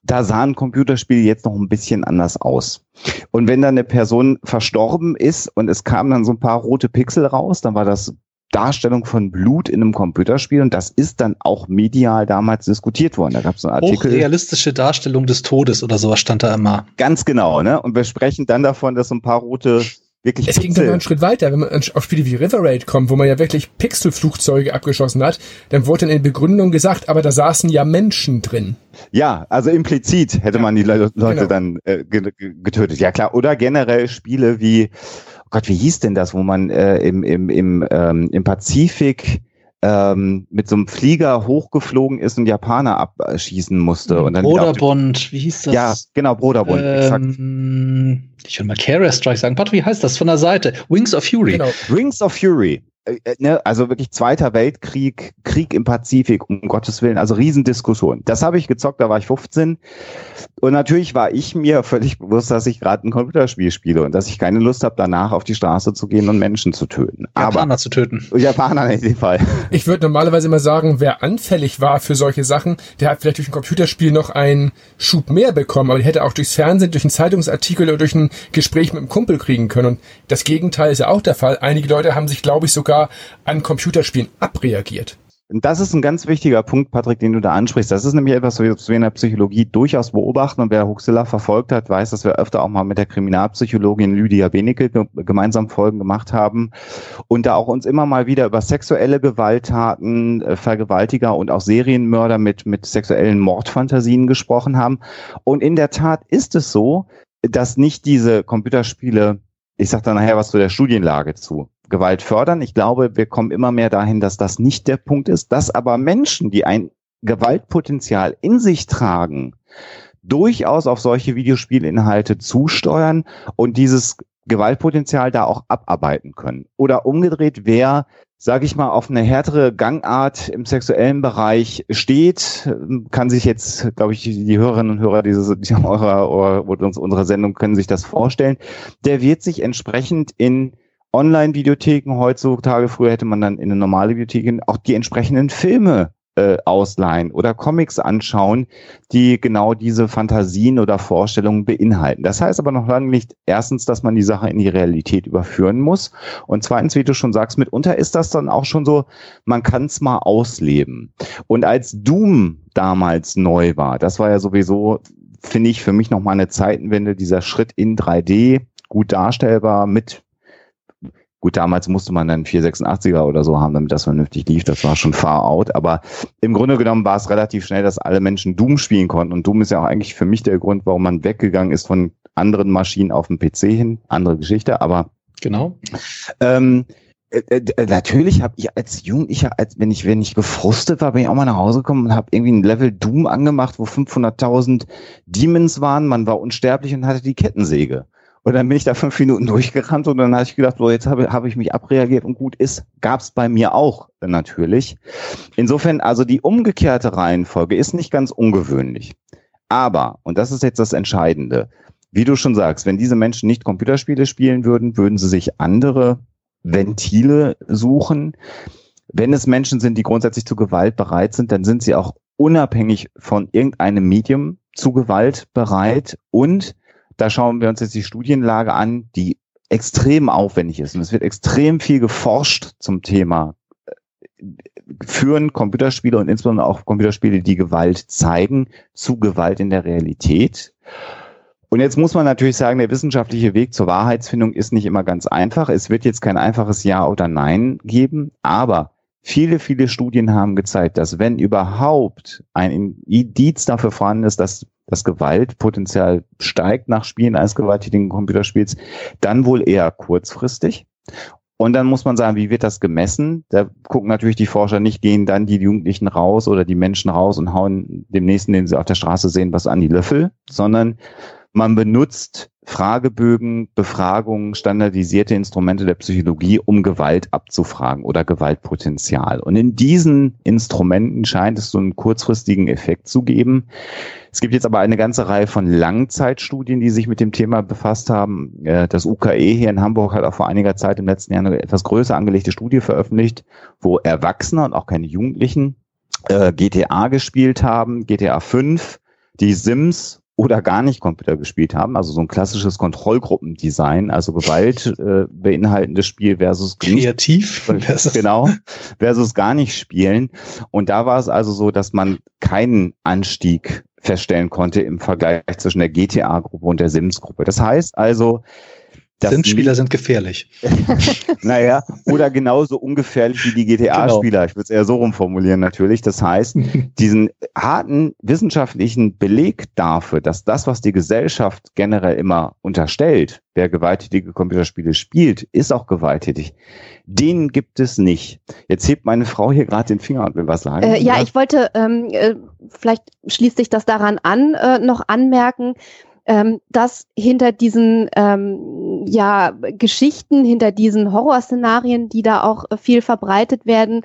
da sahen Computerspiele jetzt noch ein bisschen anders aus. Und wenn dann eine Person verstorben ist und es kamen dann so ein paar rote Pixel raus, dann war das Darstellung von Blut in einem Computerspiel und das ist dann auch medial damals diskutiert worden. Da gab es einen Artikel. Realistische Darstellung des Todes oder sowas stand da immer. Ganz genau, ne? Und wir sprechen dann davon, dass so ein paar rote wirklich Es ging dann einen Schritt weiter, wenn man auf Spiele wie River Raid kommt, wo man ja wirklich Pixelflugzeuge abgeschossen hat, dann wurde dann in Begründung gesagt, aber da saßen ja Menschen drin. Ja, also implizit hätte ja, man die Le Leute genau. dann äh, getötet. Ja klar, oder generell Spiele wie, oh Gott, wie hieß denn das, wo man äh, im, im, im, ähm, im Pazifik ähm, mit so einem Flieger hochgeflogen ist und Japaner abschießen musste. Und dann Broderbond, wie hieß das? Ja, genau, Broderbond, ähm, exakt. Ich will mal Carrier Strike sagen. Patrick, wie heißt das von der Seite? Wings of Fury. Genau. Wings of Fury. Äh, ne, also wirklich Zweiter Weltkrieg, Krieg im Pazifik, um Gottes Willen, also Riesendiskussion. Das habe ich gezockt, da war ich 15. Und natürlich war ich mir völlig bewusst, dass ich gerade ein Computerspiel spiele und dass ich keine Lust habe, danach auf die Straße zu gehen und Menschen zu töten. Japaner Aber, zu töten. Japaner in dem Fall. Ich würde normalerweise immer sagen, wer anfällig war für solche Sachen, der hat vielleicht durch ein Computerspiel noch einen Schub mehr bekommen, aber die hätte auch durchs Fernsehen, durch einen Zeitungsartikel oder durch ein Gespräch mit einem Kumpel kriegen können. Und das Gegenteil ist ja auch der Fall. Einige Leute haben sich, glaube ich, sogar sogar an Computerspielen abreagiert. Das ist ein ganz wichtiger Punkt, Patrick, den du da ansprichst. Das ist nämlich etwas, was wir in der Psychologie durchaus beobachten. Und wer Huxilla verfolgt hat, weiß, dass wir öfter auch mal mit der Kriminalpsychologin Lydia Benecke gemeinsam Folgen gemacht haben. Und da auch uns immer mal wieder über sexuelle Gewalttaten, äh, Vergewaltiger und auch Serienmörder mit, mit sexuellen Mordfantasien gesprochen haben. Und in der Tat ist es so, dass nicht diese Computerspiele, ich sage da nachher was zu der Studienlage zu, Gewalt fördern. Ich glaube, wir kommen immer mehr dahin, dass das nicht der Punkt ist, dass aber Menschen, die ein Gewaltpotenzial in sich tragen, durchaus auf solche Videospielinhalte zusteuern und dieses Gewaltpotenzial da auch abarbeiten können. Oder umgedreht, wer, sage ich mal, auf eine härtere Gangart im sexuellen Bereich steht, kann sich jetzt, glaube ich, die Hörerinnen und Hörer dieses, eurer, oder unserer Sendung können sich das vorstellen, der wird sich entsprechend in Online-Videotheken heutzutage, früher hätte man dann in eine normale Videothek auch die entsprechenden Filme äh, ausleihen oder Comics anschauen, die genau diese Fantasien oder Vorstellungen beinhalten. Das heißt aber noch lange nicht erstens, dass man die Sache in die Realität überführen muss und zweitens, wie du schon sagst, mitunter ist das dann auch schon so, man kann es mal ausleben. Und als Doom damals neu war, das war ja sowieso, finde ich, für mich nochmal eine Zeitenwende, dieser Schritt in 3D, gut darstellbar mit Gut, damals musste man dann 486er oder so haben, damit das vernünftig lief. Das war schon far out. Aber im Grunde genommen war es relativ schnell, dass alle Menschen Doom spielen konnten. Und Doom ist ja auch eigentlich für mich der Grund, warum man weggegangen ist von anderen Maschinen auf den PC hin. Andere Geschichte, aber genau. Ähm, Äh, äh, natürlich habe ich als Jugendlicher, als wenn ich wenn ich gefrustet war, bin ich auch mal nach Hause gekommen und habe irgendwie ein Level Doom angemacht, wo 500.000 Demons waren. Man war unsterblich und hatte die Kettensäge. Und dann bin ich da fünf Minuten durchgerannt und dann habe ich gedacht, so jetzt habe hab ich mich abreagiert und gut ist, gab es bei mir auch natürlich. Insofern, also die umgekehrte Reihenfolge ist nicht ganz ungewöhnlich. Aber, und das ist jetzt das Entscheidende, wie du schon sagst, wenn diese Menschen nicht Computerspiele spielen würden, würden sie sich andere Ventile suchen. Wenn es Menschen sind, die grundsätzlich zu Gewalt bereit sind, dann sind sie auch unabhängig von irgendeinem Medium zu Gewalt bereit und da schauen wir uns jetzt die Studienlage an, die extrem aufwendig ist. Und es wird extrem viel geforscht zum Thema äh, führen Computerspiele und insbesondere auch Computerspiele, die Gewalt zeigen, zu Gewalt in der Realität. Und jetzt muss man natürlich sagen, der wissenschaftliche Weg zur Wahrheitsfindung ist nicht immer ganz einfach. Es wird jetzt kein einfaches Ja oder Nein geben, aber viele, viele Studien haben gezeigt, dass wenn überhaupt ein Indiz dafür vorhanden ist, dass das Gewaltpotenzial steigt nach Spielen eines gewalttätigen Computerspiels, dann wohl eher kurzfristig. Und dann muss man sagen, wie wird das gemessen? Da gucken natürlich die Forscher nicht, gehen dann die Jugendlichen raus oder die Menschen raus und hauen dem nächsten, den sie auf der Straße sehen, was an die Löffel, sondern man benutzt Fragebögen, Befragungen, standardisierte Instrumente der Psychologie, um Gewalt abzufragen oder Gewaltpotenzial. Und in diesen Instrumenten scheint es so einen kurzfristigen Effekt zu geben. Es gibt jetzt aber eine ganze Reihe von Langzeitstudien, die sich mit dem Thema befasst haben. Äh, das UKE hier in Hamburg hat auch vor einiger Zeit im letzten Jahr eine etwas größer angelegte Studie veröffentlicht, wo Erwachsene und auch keine Jugendlichen äh, GTA gespielt haben, GTA 5, die Sims oder gar nicht Computer gespielt haben, also so ein klassisches Kontrollgruppendesign, also Gewalt äh, beinhaltendes Spiel versus kreativ versus genau versus gar nicht spielen. Und da war es also so, dass man keinen Anstieg feststellen konnte im Vergleich zwischen der GTA-Gruppe und der Sims-Gruppe. Das heißt also, Sims-Spieler sind gefährlich. naja, oder genauso ungefährlich wie die GTA-Spieler. Genau. Ich würde es eher so rumformulieren natürlich. Das heißt, diesen harten wissenschaftlichen Beleg dafür, dass das, was die Gesellschaft generell immer unterstellt, wer gewalttätige Computerspiele spielt, ist auch gewalttätig. Den gibt es nicht. Jetzt hebt meine Frau hier gerade den Finger und will was sagen. Äh, ja, ich wollte, ähm, äh, vielleicht schließt sich das daran an, äh, noch anmerken, ähm, dass hinter diesen ähm, ja, Geschichten, hinter diesen Horrorszenarien, die da auch äh, viel verbreitet werden,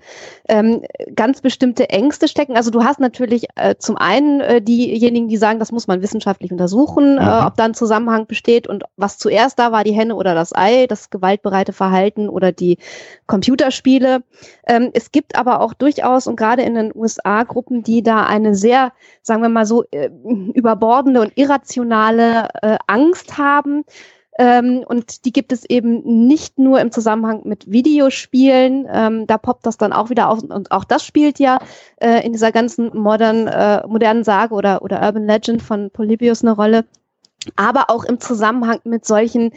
ähm, ganz bestimmte Ängste stecken. Also du hast natürlich äh, zum einen äh, diejenigen, die sagen, das muss man wissenschaftlich untersuchen, äh, mhm. ob da ein Zusammenhang besteht und was zuerst da war, die Henne oder das Ei, das gewaltbereite Verhalten oder die Computerspiele. Ähm, es gibt aber auch durchaus und gerade in den USA Gruppen, die da eine sehr, sagen wir mal so, äh, überbordende und irrationale äh, Angst haben. Ähm, und die gibt es eben nicht nur im Zusammenhang mit Videospielen. Ähm, da poppt das dann auch wieder auf. Und auch das spielt ja äh, in dieser ganzen modern, äh, modernen Sage oder, oder Urban Legend von Polybius eine Rolle. Aber auch im Zusammenhang mit solchen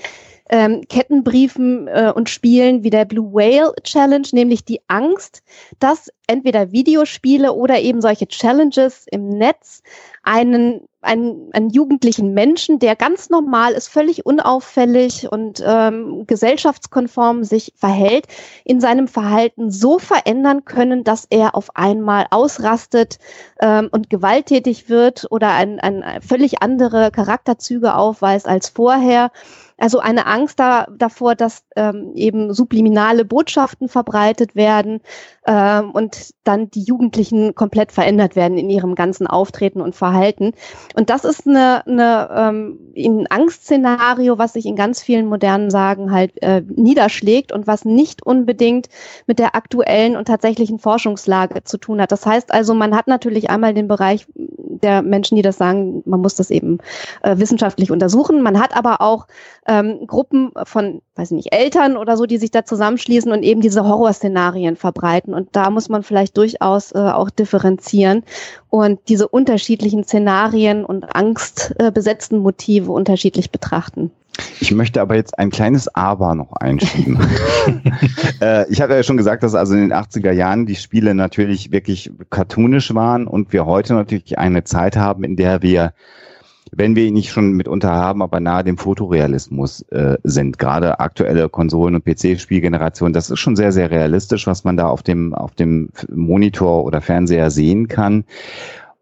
ähm, Kettenbriefen äh, und Spielen wie der Blue Whale Challenge, nämlich die Angst, dass entweder Videospiele oder eben solche Challenges im Netz einen, einen, einen jugendlichen Menschen, der ganz normal ist, völlig unauffällig und ähm, gesellschaftskonform sich verhält, in seinem Verhalten so verändern können, dass er auf einmal ausrastet ähm, und gewalttätig wird oder ein, ein völlig andere Charakterzüge aufweist als vorher also eine Angst da, davor, dass ähm, eben subliminale Botschaften verbreitet werden ähm, und dann die Jugendlichen komplett verändert werden in ihrem ganzen Auftreten und Verhalten. Und das ist eine, eine ähm, ein Angstszenario, was sich in ganz vielen modernen Sagen halt äh, niederschlägt und was nicht unbedingt mit der aktuellen und tatsächlichen Forschungslage zu tun hat. Das heißt also, man hat natürlich einmal den Bereich der Menschen, die das sagen, man muss das eben äh, wissenschaftlich untersuchen. Man hat aber auch ähm, Gruppen von, weiß ich nicht, Eltern oder so, die sich da zusammenschließen und eben diese Horrorszenarien verbreiten. Und da muss man vielleicht durchaus äh, auch differenzieren und diese unterschiedlichen Szenarien und angstbesetzten äh, Motive unterschiedlich betrachten. Ich möchte aber jetzt ein kleines Aber noch einschieben. äh, ich hatte ja schon gesagt, dass also in den 80er Jahren die Spiele natürlich wirklich cartoonisch waren und wir heute natürlich eine Zeit haben, in der wir wenn wir ihn nicht schon mitunter haben, aber nahe dem Fotorealismus äh, sind. Gerade aktuelle Konsolen- und PC-Spielgenerationen, das ist schon sehr, sehr realistisch, was man da auf dem, auf dem Monitor oder Fernseher sehen kann.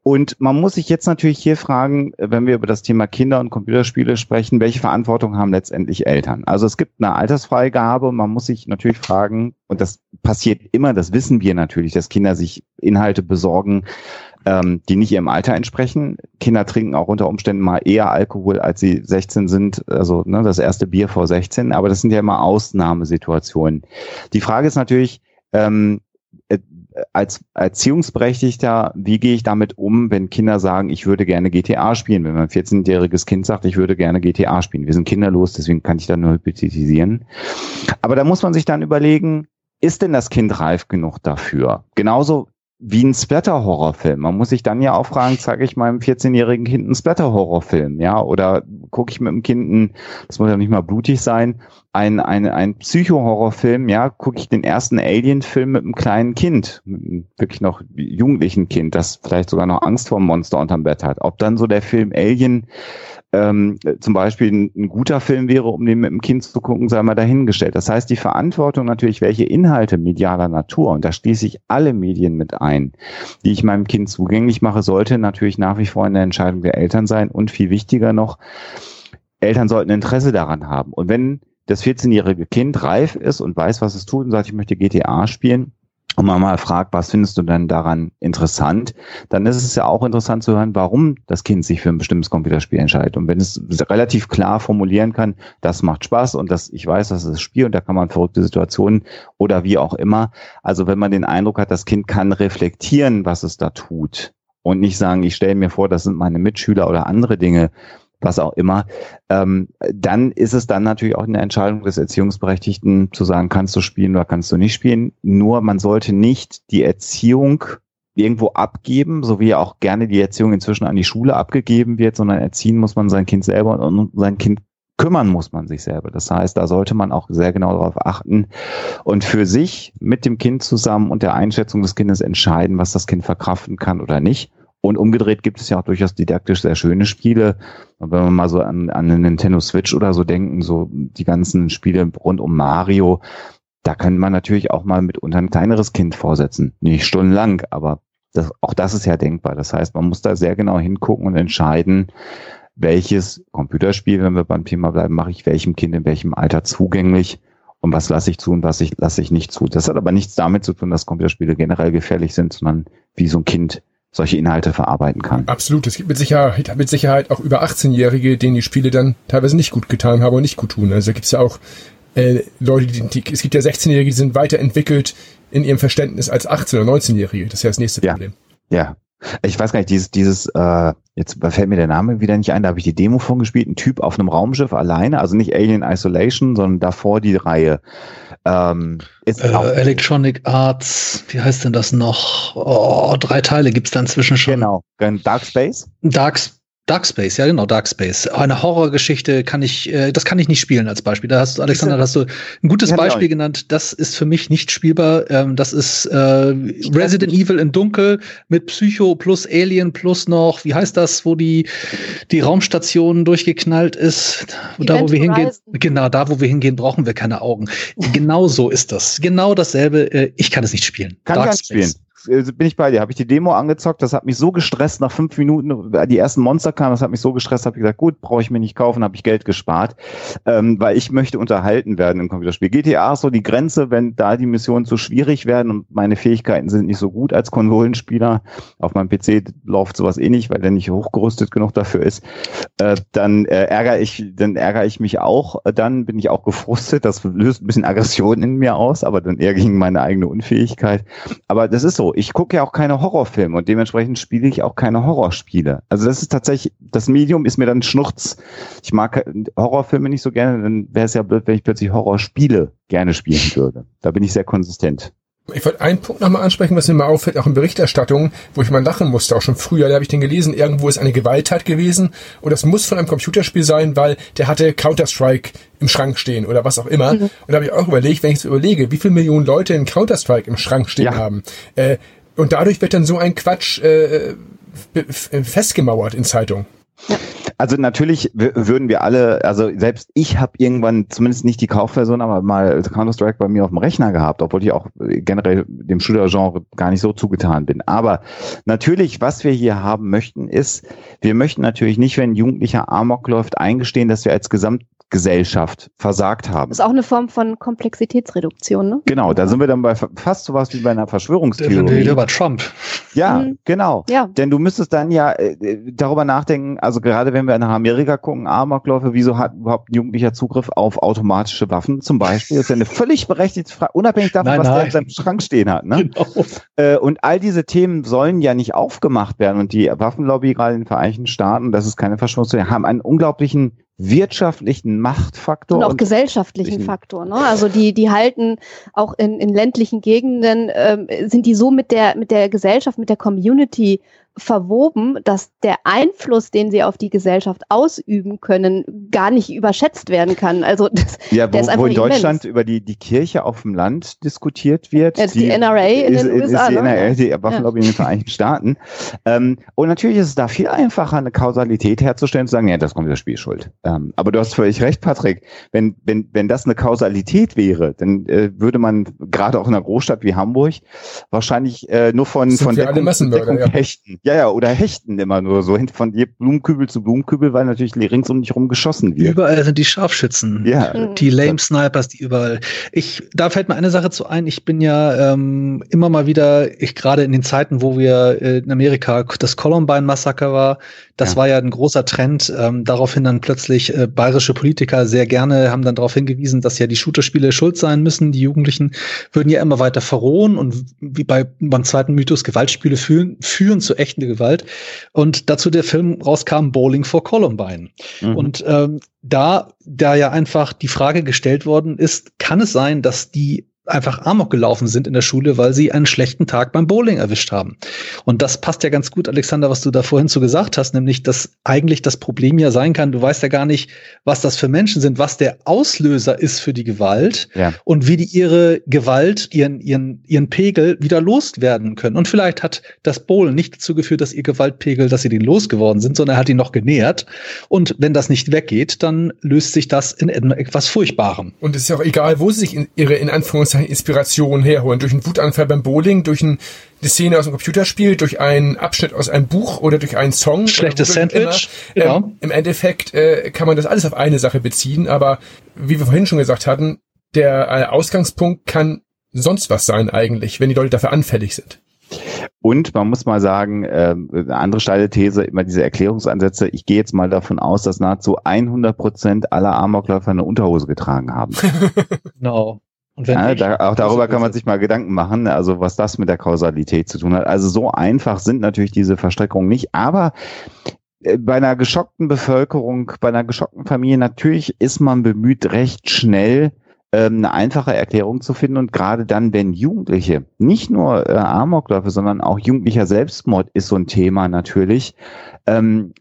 Und man muss sich jetzt natürlich hier fragen, wenn wir über das Thema Kinder- und Computerspiele sprechen, welche Verantwortung haben letztendlich Eltern? Also es gibt eine Altersfreigabe. Man muss sich natürlich fragen, und das passiert immer, das wissen wir natürlich, dass Kinder sich Inhalte besorgen, ähm, die nicht ihrem Alter entsprechen. Kinder trinken auch unter Umständen mal eher Alkohol, als sie 16 sind, also ne, das erste Bier vor 16. Aber das sind ja immer Ausnahmesituationen. Die Frage ist natürlich, ähm, äh, als Erziehungsberechtigter, wie gehe ich damit um, wenn Kinder sagen, ich würde gerne GTA spielen? Wenn mein 14-jähriges Kind sagt, ich würde gerne GTA spielen. Wir sind kinderlos, deswegen kann ich da nur hypothetisieren. Aber da muss man sich dann überlegen, ist denn das Kind reif genug dafür? Genauso wie ein Splatter-Horrorfilm. Man muss sich dann ja auch fragen, zeige ich meinem 14-jährigen Kind einen Splatter-Horrorfilm, ja? Oder gucke ich mit dem Kind, ein, das muss ja nicht mal blutig sein, ein, ein, ein Psycho-Horrorfilm, ja? Gucke ich den ersten Alien-Film mit einem kleinen Kind, einem wirklich noch jugendlichen Kind, das vielleicht sogar noch Angst vor einem Monster unterm Bett hat. Ob dann so der Film Alien ähm, zum Beispiel ein, ein, guter Film wäre, um den mit dem Kind zu gucken, sei mal dahingestellt. Das heißt, die Verantwortung natürlich, welche Inhalte medialer Natur, und da schließe ich alle Medien mit ein, die ich meinem Kind zugänglich mache, sollte natürlich nach wie vor eine Entscheidung der Eltern sein und viel wichtiger noch, Eltern sollten Interesse daran haben. Und wenn das 14-jährige Kind reif ist und weiß, was es tut und sagt, ich möchte GTA spielen, und man mal fragt, was findest du denn daran interessant, dann ist es ja auch interessant zu hören, warum das Kind sich für ein bestimmtes Computerspiel entscheidet. Und wenn es relativ klar formulieren kann, das macht Spaß und das, ich weiß, das ist das Spiel und da kann man verrückte Situationen oder wie auch immer. Also wenn man den Eindruck hat, das Kind kann reflektieren, was es da tut und nicht sagen, ich stelle mir vor, das sind meine Mitschüler oder andere Dinge, was auch immer, ähm, dann ist es dann natürlich auch eine Entscheidung des Erziehungsberechtigten zu sagen, kannst du spielen oder kannst du nicht spielen. Nur man sollte nicht die Erziehung irgendwo abgeben, so wie auch gerne die Erziehung inzwischen an die Schule abgegeben wird, sondern erziehen muss man sein Kind selber und sein Kind kümmern muss man sich selber. Das heißt, da sollte man auch sehr genau darauf achten und für sich mit dem Kind zusammen und der Einschätzung des Kindes entscheiden, was das Kind verkraften kann oder nicht. Und umgedreht gibt es ja auch durchaus didaktisch sehr schöne Spiele. Und wenn wir mal so an, an eine Nintendo Switch oder so denken, so die ganzen Spiele rund um Mario, da kann man natürlich auch mal mitunter ein kleineres Kind vorsetzen. Nicht stundenlang, aber das, auch das ist ja denkbar. Das heißt, man muss da sehr genau hingucken und entscheiden, welches Computerspiel, wenn wir beim Thema bleiben, mache ich welchem Kind in welchem Alter zugänglich und was lasse ich zu und was ich, lasse ich nicht zu. Das hat aber nichts damit zu tun, dass Computerspiele generell gefährlich sind, sondern wie so ein Kind solche Inhalte verarbeiten kann. Absolut. Es gibt mit Sicherheit, mit Sicherheit auch über 18-Jährige, denen die Spiele dann teilweise nicht gut getan haben und nicht gut tun. Also da gibt es ja auch äh, Leute, die, die, es gibt ja 16-Jährige, die sind weiterentwickelt in ihrem Verständnis als 18- oder 19-Jährige. Das ist ja das nächste Problem. Ja, ich weiß gar nicht, dieses, dieses, äh, jetzt fällt mir der Name wieder nicht ein, da habe ich die Demo von gespielt, ein Typ auf einem Raumschiff alleine, also nicht Alien Isolation, sondern davor die Reihe. Ähm, ist äh, Electronic Arts, wie heißt denn das noch? Oh, drei Teile gibt's da inzwischen schon. Genau, Dark Space? Dark Space. Dark Space, ja genau, Dark Space. Eine Horrorgeschichte kann ich, äh, das kann ich nicht spielen als Beispiel. Da hast du, Alexander, hast du ein gutes Beispiel genannt. Das ist für mich nicht spielbar. Ähm, das ist äh, Resident Evil in Dunkel mit Psycho plus Alien plus noch, wie heißt das, wo die die Raumstation durchgeknallt ist. da wo wir hingehen, genau, da wo wir hingehen, brauchen wir keine Augen. genau so ist das. Genau dasselbe. Äh, ich kann es nicht spielen. Kann Dark nicht spielen. Äh, bin ich bei dir. Habe ich die Demo angezockt, das hat mich so gestresst, nach fünf Minuten, äh, die ersten Monster kamen, das hat mich so gestresst, habe ich gesagt, gut, brauche ich mir nicht kaufen, habe ich Geld gespart, ähm, weil ich möchte unterhalten werden im Computerspiel. GTA ist so die Grenze, wenn da die Missionen zu schwierig werden und meine Fähigkeiten sind nicht so gut als Konsolenspieler, auf meinem PC läuft sowas eh nicht, weil der nicht hochgerüstet genug dafür ist, äh, dann äh, ärgere ich, dann ärgere ich mich auch, dann bin ich auch gefrustet, das löst ein bisschen Aggression in mir aus, aber dann eher gegen meine eigene Unfähigkeit. Aber das ist so, ich gucke ja auch keine Horrorfilme und dementsprechend spiele ich auch keine Horrorspiele. Also das ist tatsächlich, das Medium ist mir dann Schnurz. Ich mag Horrorfilme nicht so gerne, dann wäre es ja blöd, wenn ich plötzlich Horrorspiele gerne spielen würde. Da bin ich sehr konsistent. Ich wollte einen Punkt nochmal ansprechen, was mir mal auffällt, auch in Berichterstattungen, wo ich mal lachen musste, auch schon früher, da habe ich den gelesen, irgendwo ist eine Gewalttat gewesen und das muss von einem Computerspiel sein, weil der hatte Counter-Strike im Schrank stehen oder was auch immer. Mhm. Und da habe ich auch überlegt, wenn ich so überlege, wie viele Millionen Leute in Counter-Strike im Schrank stehen ja. haben. Äh, und dadurch wird dann so ein Quatsch äh, festgemauert in Zeitungen. Ja. Also natürlich würden wir alle, also selbst ich habe irgendwann zumindest nicht die Kaufversion, aber mal Counter-Strike bei mir auf dem Rechner gehabt, obwohl ich auch generell dem Shooter-Genre gar nicht so zugetan bin. Aber natürlich, was wir hier haben möchten, ist, wir möchten natürlich nicht, wenn ein Jugendlicher Amok läuft, eingestehen, dass wir als Gesamt Gesellschaft versagt haben. Das ist auch eine Form von Komplexitätsreduktion, ne? Genau, da sind wir dann bei fast sowas wie bei einer Verschwörungstheorie. Über Trump. Ja, mhm. genau. Ja. Denn du müsstest dann ja äh, darüber nachdenken, also gerade wenn wir nach Amerika gucken, Amokläufe, wieso hat überhaupt ein Jugendlicher Zugriff auf automatische Waffen zum Beispiel? Das ist ja eine völlig berechtigte Frage, unabhängig davon, nein, was nein. der in seinem Schrank stehen hat. Ne? Genau. Äh, und all diese Themen sollen ja nicht aufgemacht werden. Und die Waffenlobby gerade in den Vereinigten Staaten, das ist keine Verschwörungstheorie, haben einen unglaublichen wirtschaftlichen Machtfaktor. Und auch und gesellschaftlichen Faktor. Ne? Also die, die halten auch in, in ländlichen Gegenden, ähm, sind die so mit der, mit der Gesellschaft, mit der Community verwoben, dass der Einfluss, den sie auf die Gesellschaft ausüben können, gar nicht überschätzt werden kann. Also das, ja, wo, wo in Deutschland immens. über die, die Kirche auf dem Land diskutiert wird. Ja, die, die, NRA in ist, den USA. Ist die NRA, ne? die Waffenlobby ja. in den Vereinigten Staaten. Ähm, und natürlich ist es da viel einfacher, eine Kausalität herzustellen, zu sagen, ja, das kommt wieder Spielschuld. Ähm, aber du hast völlig recht, Patrick. Wenn, wenn, wenn das eine Kausalität wäre, dann äh, würde man gerade auch in einer Großstadt wie Hamburg wahrscheinlich äh, nur von, von Deckung, Deckung ja. hechten. Ja, ja, oder hechten immer nur so von Blumenkübel zu Blumenkübel, weil natürlich rings um dich rum geschossen wird. Überall sind die Scharfschützen. Ja. Die Lame Snipers, die überall. Ich, da fällt mir eine Sache zu ein. Ich bin ja ähm, immer mal wieder, ich gerade in den Zeiten, wo wir äh, in Amerika das Columbine-Massaker war, das ja. war ja ein großer Trend. Ähm, daraufhin dann plötzlich äh, bayerische Politiker sehr gerne haben dann darauf hingewiesen, dass ja die Shooterspiele schuld sein müssen. Die Jugendlichen würden ja immer weiter verrohen und wie bei beim zweiten Mythos Gewaltspiele führen, führen zu echten Gewalt. Gewalt. Und dazu der Film rauskam Bowling for Columbine. Mhm. Und ähm, da, da ja einfach die Frage gestellt worden ist, kann es sein, dass die einfach Amok gelaufen sind in der Schule, weil sie einen schlechten Tag beim Bowling erwischt haben. Und das passt ja ganz gut, Alexander, was du da vorhin so gesagt hast, nämlich, dass eigentlich das Problem ja sein kann, du weißt ja gar nicht, was das für Menschen sind, was der Auslöser ist für die Gewalt ja. und wie die ihre Gewalt, ihren, ihren, ihren Pegel wieder loswerden können. Und vielleicht hat das Bowlen nicht dazu geführt, dass ihr Gewaltpegel, dass sie den losgeworden sind, sondern er hat ihn noch genährt. Und wenn das nicht weggeht, dann löst sich das in etwas Furchtbarem. Und es ist ja auch egal, wo sie sich in ihre, in Anführungszeichen, seine Inspiration herholen. Durch einen Wutanfall beim Bowling, durch ein, eine Szene aus einem Computerspiel, durch einen Abschnitt aus einem Buch oder durch einen Song. Schlechtes Sandwich. Immer. Genau. Ähm, Im Endeffekt äh, kann man das alles auf eine Sache beziehen, aber wie wir vorhin schon gesagt hatten, der äh, Ausgangspunkt kann sonst was sein eigentlich, wenn die Leute dafür anfällig sind. Und man muss mal sagen, äh, eine andere steile These, immer diese Erklärungsansätze. Ich gehe jetzt mal davon aus, dass nahezu 100 Prozent aller Amokläufer eine Unterhose getragen haben. Genau. Und wenn ja, da, auch darüber kann man sich mal Gedanken machen, also was das mit der Kausalität zu tun hat. Also so einfach sind natürlich diese Verstreckungen nicht, aber äh, bei einer geschockten Bevölkerung, bei einer geschockten Familie, natürlich ist man bemüht, recht schnell ähm, eine einfache Erklärung zu finden. Und gerade dann, wenn Jugendliche, nicht nur äh, Amokläufe, sondern auch jugendlicher Selbstmord ist so ein Thema natürlich, ähm,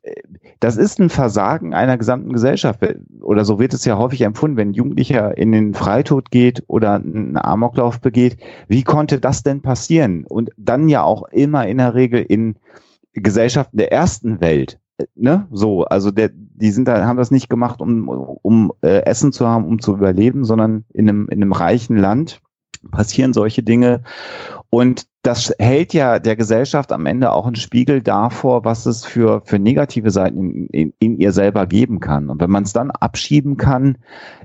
das ist ein Versagen einer gesamten Gesellschaft. Oder so wird es ja häufig empfunden, wenn ein Jugendlicher in den Freitod geht oder einen Amoklauf begeht. Wie konnte das denn passieren? Und dann ja auch immer in der Regel in Gesellschaften der ersten Welt. Ne? So, also der, die sind da, haben das nicht gemacht, um, um äh, Essen zu haben, um zu überleben, sondern in einem, in einem reichen Land passieren solche Dinge. Und das hält ja der Gesellschaft am Ende auch einen Spiegel davor, was es für, für negative Seiten in, in, in ihr selber geben kann. Und wenn man es dann abschieben kann,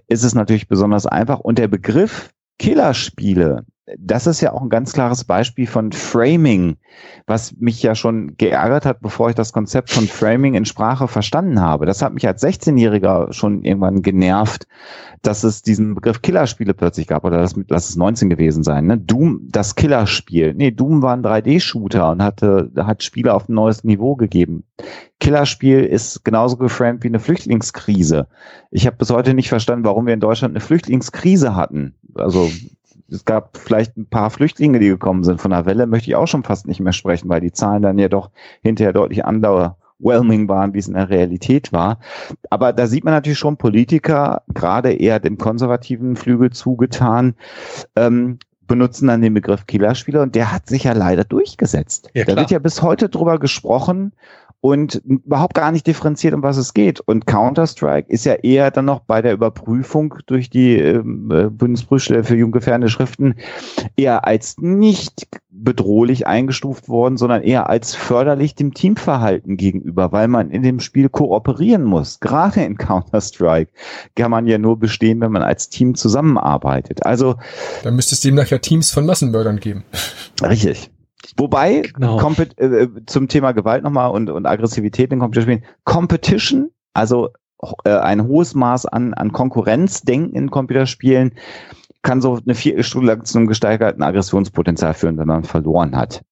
ist es natürlich besonders einfach. Und der Begriff Killerspiele, das ist ja auch ein ganz klares Beispiel von Framing, was mich ja schon geärgert hat, bevor ich das Konzept von Framing in Sprache verstanden habe. Das hat mich als 16-Jähriger schon irgendwann genervt, dass es diesen Begriff Killerspiele plötzlich gab, oder das, lass es 19 gewesen sein, ne? Doom, das Killerspiel. Nee, Doom war ein 3D-Shooter und hatte, hat Spiele auf ein neues Niveau gegeben. Killerspiel ist genauso geframed wie eine Flüchtlingskrise. Ich habe bis heute nicht verstanden, warum wir in Deutschland eine Flüchtlingskrise hatten. Also es gab vielleicht ein paar Flüchtlinge, die gekommen sind. Von der Welle möchte ich auch schon fast nicht mehr sprechen, weil die Zahlen dann ja doch hinterher deutlich underwhelming waren, wie es in der Realität war. Aber da sieht man natürlich schon Politiker, gerade eher dem konservativen Flügel zugetan, ähm, benutzen dann den Begriff Killerspieler und der hat sich ja leider durchgesetzt. Ja, da wird ja bis heute drüber gesprochen und überhaupt gar nicht differenziert, um was es geht. Und Counter-Strike ist ja eher dann noch bei der Überprüfung durch die ähm, äh, Bundesprüfstelle für jugendgefährdende Schriften eher als nicht bedrohlich eingestuft worden, sondern eher als förderlich dem Teamverhalten gegenüber, weil man in dem Spiel kooperieren muss. Gerade in Counter-Strike kann man ja nur bestehen, wenn man als Team zusammenarbeitet. Also dann müsste es demnach ja Teams von Massenmördern geben. Richtig. Wobei, genau. Compet äh, zum Thema Gewalt nochmal und, und Aggressivität in Computerspielen, Competition, also äh, ein hohes Maß an, an Konkurrenzdenken in Computerspielen, kann so eine Viertelstunde lang zu einem gesteigerten Aggressionspotenzial führen, wenn man verloren hat.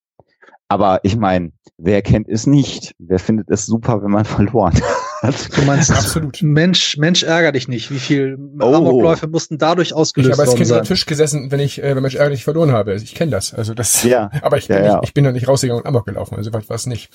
Aber ich meine, wer kennt es nicht? Wer findet es super, wenn man verloren hat? Du meinst absolut. Mensch, Mensch ärger dich nicht. Wie viel oh. Amokläufe mussten dadurch ausgelöst werden? Ich habe als Kind unter Tisch gesessen, wenn ich, äh, wenn Mensch ärger dich verloren habe. Ich kenne das. Also das. Ja. Aber ich, ja, bin, ja. Nicht, ich bin noch nicht rausgegangen und Amok gelaufen. Also war es nicht.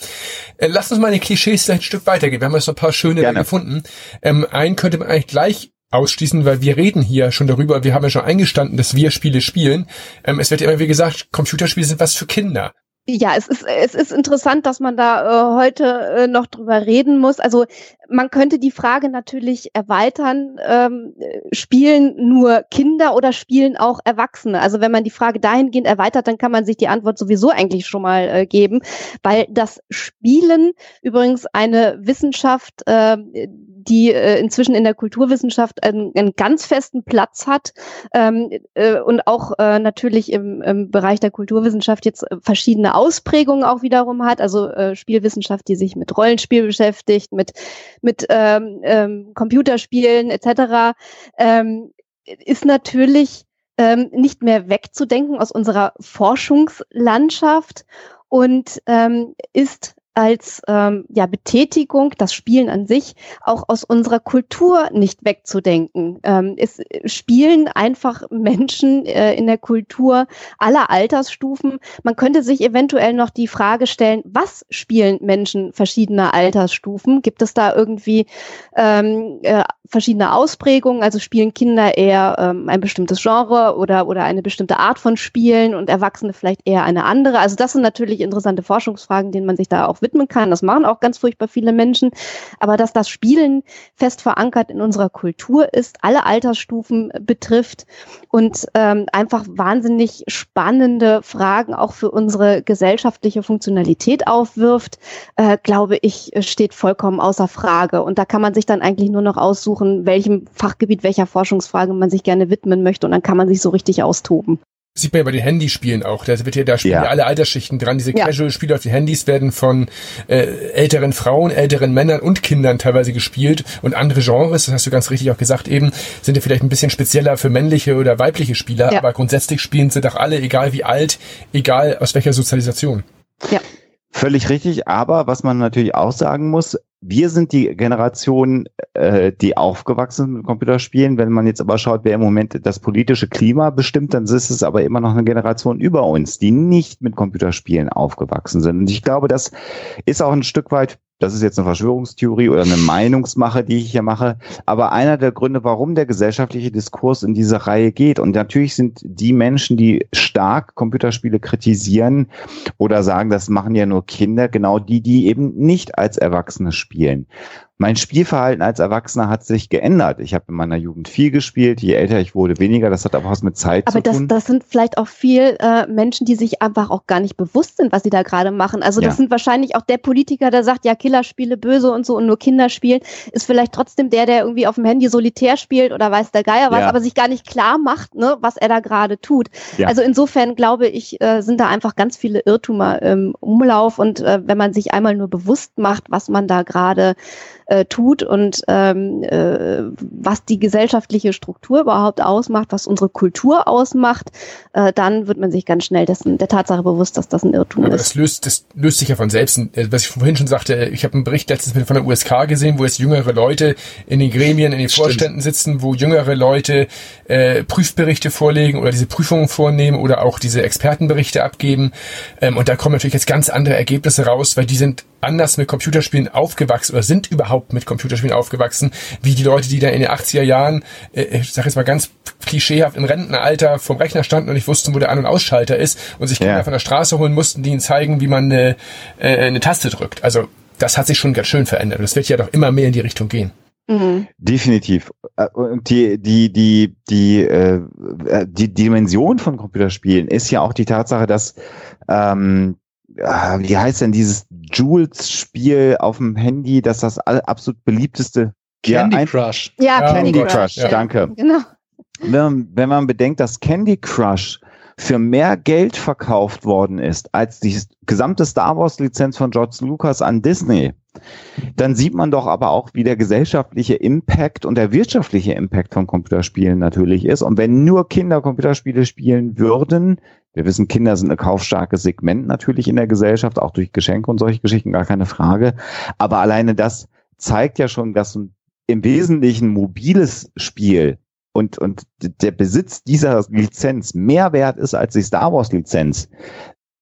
Äh, lass uns mal die Klischees vielleicht ein Stück weitergehen. Wir haben jetzt noch ein paar schöne gefunden. Ähm, einen könnte man eigentlich gleich ausschließen, weil wir reden hier schon darüber, wir haben ja schon eingestanden, dass wir Spiele spielen. Ähm, es wird immer wie gesagt, Computerspiele sind was für Kinder. Ja, es ist, es ist interessant, dass man da äh, heute äh, noch drüber reden muss. Also man könnte die Frage natürlich erweitern, ähm, spielen nur Kinder oder spielen auch Erwachsene? Also wenn man die Frage dahingehend erweitert, dann kann man sich die Antwort sowieso eigentlich schon mal äh, geben, weil das Spielen übrigens eine Wissenschaft, äh, die äh, inzwischen in der Kulturwissenschaft einen, einen ganz festen Platz hat ähm, äh, und auch äh, natürlich im, im Bereich der Kulturwissenschaft jetzt verschiedene Ausprägungen auch wiederum hat. Also äh, Spielwissenschaft, die sich mit Rollenspiel beschäftigt, mit mit ähm, ähm, Computerspielen etc. Ähm, ist natürlich ähm, nicht mehr wegzudenken aus unserer Forschungslandschaft und ähm, ist als ähm, ja, Betätigung, das Spielen an sich, auch aus unserer Kultur nicht wegzudenken. Ähm, es spielen einfach Menschen äh, in der Kultur aller Altersstufen. Man könnte sich eventuell noch die Frage stellen, was spielen Menschen verschiedener Altersstufen? Gibt es da irgendwie ähm, äh, verschiedene Ausprägungen? Also spielen Kinder eher ähm, ein bestimmtes Genre oder, oder eine bestimmte Art von Spielen und Erwachsene vielleicht eher eine andere? Also das sind natürlich interessante Forschungsfragen, denen man sich da auch widmen kann. Das machen auch ganz furchtbar viele Menschen. Aber dass das Spielen fest verankert in unserer Kultur ist, alle Altersstufen betrifft und ähm, einfach wahnsinnig spannende Fragen auch für unsere gesellschaftliche Funktionalität aufwirft, äh, glaube ich, steht vollkommen außer Frage. Und da kann man sich dann eigentlich nur noch aussuchen, welchem Fachgebiet, welcher Forschungsfrage man sich gerne widmen möchte. Und dann kann man sich so richtig austoben sieht man ja bei den Handyspielen auch. Da wird ja, da spielen ja, alle Altersschichten dran. Diese ja. Casual-Spiele auf den Handys werden von äh, älteren Frauen, älteren Männern und Kindern teilweise gespielt. Und andere Genres, das hast du ganz richtig auch gesagt eben, sind ja vielleicht ein bisschen spezieller für männliche oder weibliche Spieler. Ja. Aber grundsätzlich spielen sie doch alle, egal wie alt, egal aus welcher Sozialisation. Ja. Völlig richtig, aber was man natürlich auch sagen muss, wir sind die Generation, äh, die aufgewachsen mit Computerspielen. Wenn man jetzt aber schaut, wer im Moment das politische Klima bestimmt, dann ist es aber immer noch eine Generation über uns, die nicht mit Computerspielen aufgewachsen sind. Und ich glaube, das ist auch ein Stück weit das ist jetzt eine Verschwörungstheorie oder eine Meinungsmache, die ich hier mache, aber einer der Gründe, warum der gesellschaftliche Diskurs in diese Reihe geht. Und natürlich sind die Menschen, die stark Computerspiele kritisieren oder sagen, das machen ja nur Kinder, genau die, die eben nicht als Erwachsene spielen. Mein Spielverhalten als Erwachsener hat sich geändert. Ich habe in meiner Jugend viel gespielt, je älter ich wurde, weniger. Das hat aber was mit Zeit aber zu das, tun. Aber das sind vielleicht auch viel äh, Menschen, die sich einfach auch gar nicht bewusst sind, was sie da gerade machen. Also das ja. sind wahrscheinlich auch der Politiker, der sagt, ja, Killerspiele böse und so und nur Kinder spielen, ist vielleicht trotzdem der, der irgendwie auf dem Handy solitär spielt oder weiß der Geier was, ja. aber sich gar nicht klar macht, ne, was er da gerade tut. Ja. Also insofern glaube ich, äh, sind da einfach ganz viele Irrtümer im Umlauf und äh, wenn man sich einmal nur bewusst macht, was man da gerade äh, tut und ähm, äh, was die gesellschaftliche Struktur überhaupt ausmacht, was unsere Kultur ausmacht, äh, dann wird man sich ganz schnell dessen, der Tatsache bewusst, dass das ein Irrtum Aber ist. Das löst, das löst sich ja von selbst. Äh, was ich vorhin schon sagte, ich habe einen Bericht letztens von der USK gesehen, wo jetzt jüngere Leute in den Gremien, in den Stimmt. Vorständen sitzen, wo jüngere Leute äh, Prüfberichte vorlegen oder diese Prüfungen vornehmen oder auch diese Expertenberichte abgeben. Ähm, und da kommen natürlich jetzt ganz andere Ergebnisse raus, weil die sind anders mit Computerspielen aufgewachsen oder sind überhaupt mit Computerspielen aufgewachsen, wie die Leute, die da in den 80er Jahren, äh, ich sag jetzt mal ganz klischeehaft im Rentenalter vom Rechner standen und nicht wussten, wo der An- und Ausschalter ist und sich Kinder ja. von der Straße holen mussten, die ihnen zeigen, wie man eine, äh, eine Taste drückt. Also das hat sich schon ganz schön verändert. Das wird ja doch immer mehr in die Richtung gehen. Mhm. Definitiv. Äh, und die, die, die, die, äh, die Dimension von Computerspielen ist ja auch die Tatsache, dass, ähm, äh, wie heißt denn dieses Jules-Spiel auf dem Handy, dass das absolut beliebteste Candy ja, Crush. Ja, Candy, Candy Crush, Crush ja. danke. Genau. Wenn man, wenn man bedenkt, dass Candy Crush für mehr Geld verkauft worden ist als die gesamte Star Wars Lizenz von George Lucas an Disney, dann sieht man doch aber auch, wie der gesellschaftliche Impact und der wirtschaftliche Impact von Computerspielen natürlich ist. Und wenn nur Kinder Computerspiele spielen würden, wir wissen, Kinder sind ein kaufstarkes Segment natürlich in der Gesellschaft, auch durch Geschenke und solche Geschichten, gar keine Frage. Aber alleine das zeigt ja schon, dass ein im Wesentlichen mobiles Spiel und, und der Besitz dieser Lizenz mehr wert ist als die Star Wars Lizenz.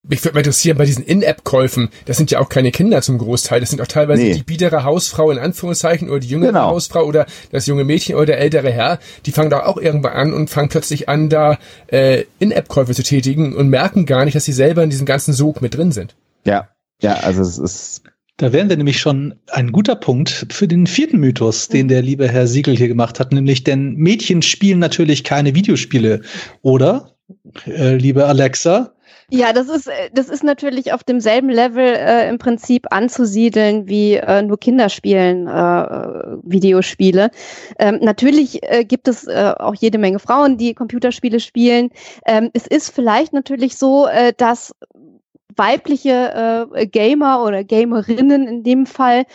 Mich würde mal interessieren, bei diesen In-App-Käufen, das sind ja auch keine Kinder zum Großteil, das sind auch teilweise nee. die biedere Hausfrau in Anführungszeichen oder die jüngere genau. Hausfrau oder das junge Mädchen oder der ältere Herr, die fangen da auch irgendwann an und fangen plötzlich an, da äh, In-App-Käufe zu tätigen und merken gar nicht, dass sie selber in diesem ganzen Sog mit drin sind. Ja, ja, also es ist da wären wir nämlich schon ein guter Punkt für den vierten Mythos, den der liebe Herr Siegel hier gemacht hat, nämlich denn Mädchen spielen natürlich keine Videospiele, oder? Äh, liebe Alexa, ja, das ist, das ist natürlich auf demselben Level äh, im Prinzip anzusiedeln wie äh, nur Kinder spielen äh, Videospiele. Ähm, natürlich äh, gibt es äh, auch jede Menge Frauen, die Computerspiele spielen. Ähm, es ist vielleicht natürlich so, äh, dass weibliche äh, Gamer oder Gamerinnen in dem Fall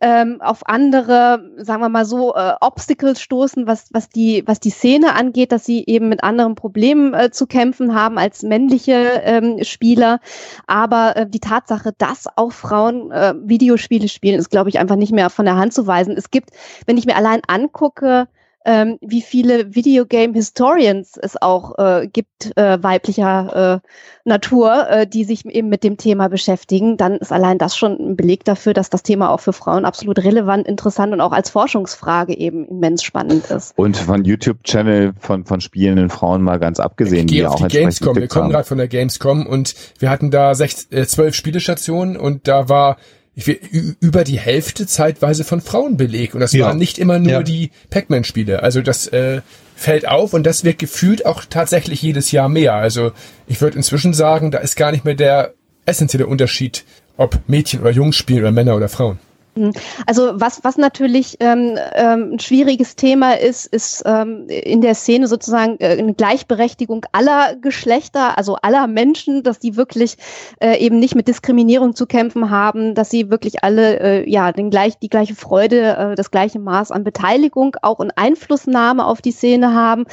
ähm, auf andere, sagen wir mal so, äh, Obstacles stoßen, was, was, die, was die Szene angeht, dass sie eben mit anderen Problemen äh, zu kämpfen haben als männliche ähm, Spieler. Aber äh, die Tatsache, dass auch Frauen äh, Videospiele spielen, ist, glaube ich, einfach nicht mehr von der Hand zu weisen. Es gibt, wenn ich mir allein angucke, ähm, wie viele Videogame Historians es auch äh, gibt, äh, weiblicher äh, Natur, äh, die sich eben mit dem Thema beschäftigen, dann ist allein das schon ein Beleg dafür, dass das Thema auch für Frauen absolut relevant, interessant und auch als Forschungsfrage eben immens spannend ist. Und von YouTube-Channel von, von spielenden Frauen mal ganz abgesehen, die auch die Gamescom. Wir kommen gerade von der Gamescom und wir hatten da sech, äh, zwölf Spielestationen und da war ich will, über die Hälfte zeitweise von Frauen belegt. Und das ja. waren nicht immer nur ja. die Pac-Man-Spiele. Also das äh, fällt auf und das wird gefühlt auch tatsächlich jedes Jahr mehr. Also ich würde inzwischen sagen, da ist gar nicht mehr der essentielle Unterschied, ob Mädchen oder Jungs spielen oder Männer oder Frauen. Mhm. Also was, was natürlich ähm, ähm, ein schwieriges Thema ist, ist ähm, in der Szene sozusagen äh, eine Gleichberechtigung aller Geschlechter, also aller Menschen, dass die wirklich äh, eben nicht mit Diskriminierung zu kämpfen haben, dass sie wirklich alle äh, ja den gleich, die gleiche Freude, äh, das gleiche Maß an Beteiligung auch und Einflussnahme auf die Szene haben.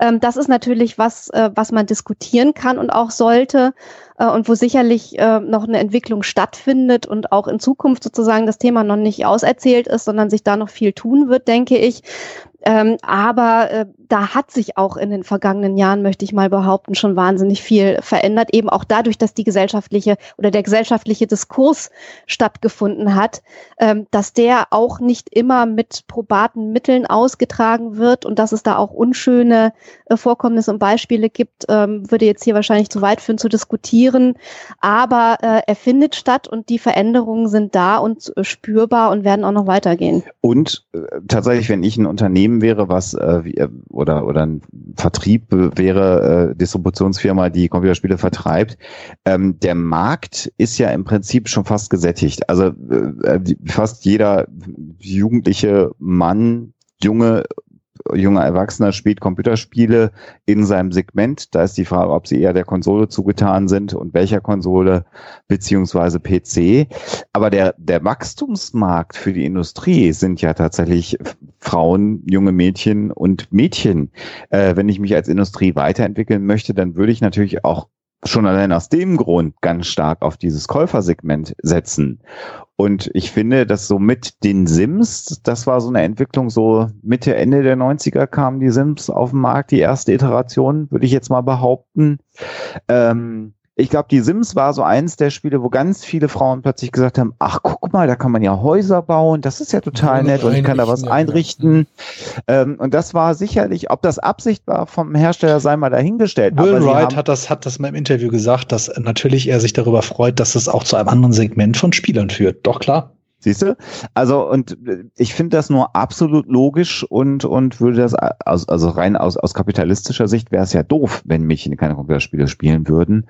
Ähm, das ist natürlich was, äh, was man diskutieren kann und auch sollte äh, und wo sicherlich äh, noch eine Entwicklung stattfindet und auch in Zukunft sozusagen das Thema noch nicht auserzählt ist, sondern sich da noch viel tun wird, denke ich. Ähm, aber äh, da hat sich auch in den vergangenen Jahren, möchte ich mal behaupten, schon wahnsinnig viel verändert. Eben auch dadurch, dass die gesellschaftliche oder der gesellschaftliche Diskurs stattgefunden hat, ähm, dass der auch nicht immer mit probaten Mitteln ausgetragen wird und dass es da auch unschöne äh, Vorkommnisse und Beispiele gibt, ähm, würde jetzt hier wahrscheinlich zu weit führen zu diskutieren. Aber äh, er findet statt und die Veränderungen sind da und äh, spürbar und werden auch noch weitergehen. Und äh, tatsächlich, wenn ich ein Unternehmen Unternehmen wäre, was äh, äh, oder oder ein Vertrieb wäre, äh, Distributionsfirma, die Computerspiele vertreibt, ähm, der Markt ist ja im Prinzip schon fast gesättigt. Also äh, fast jeder jugendliche Mann, Junge junger Erwachsener spielt Computerspiele in seinem Segment. Da ist die Frage, ob sie eher der Konsole zugetan sind und welcher Konsole beziehungsweise PC. Aber der, der Wachstumsmarkt für die Industrie sind ja tatsächlich Frauen, junge Mädchen und Mädchen. Äh, wenn ich mich als Industrie weiterentwickeln möchte, dann würde ich natürlich auch schon allein aus dem Grund ganz stark auf dieses Käufersegment setzen. Und ich finde, dass so mit den Sims, das war so eine Entwicklung, so Mitte, Ende der 90er kamen die Sims auf den Markt, die erste Iteration, würde ich jetzt mal behaupten. Ähm, ich glaube, die Sims war so eins der Spiele, wo ganz viele Frauen plötzlich gesagt haben, ach, guck mal, da kann man ja Häuser bauen, das ist ja total nett und ich kann da was einrichten. Ja. Ähm, und das war sicherlich, ob das Absicht war vom Hersteller, sei mal dahingestellt. Will Wright hat das, hat das mal im Interview gesagt, dass natürlich er sich darüber freut, dass es auch zu einem anderen Segment von Spielern führt. Doch klar. Siehst du? Also, und äh, ich finde das nur absolut logisch und, und würde das, aus, also rein aus, aus kapitalistischer Sicht wäre es ja doof, wenn Mädchen keine Computerspiele spielen würden.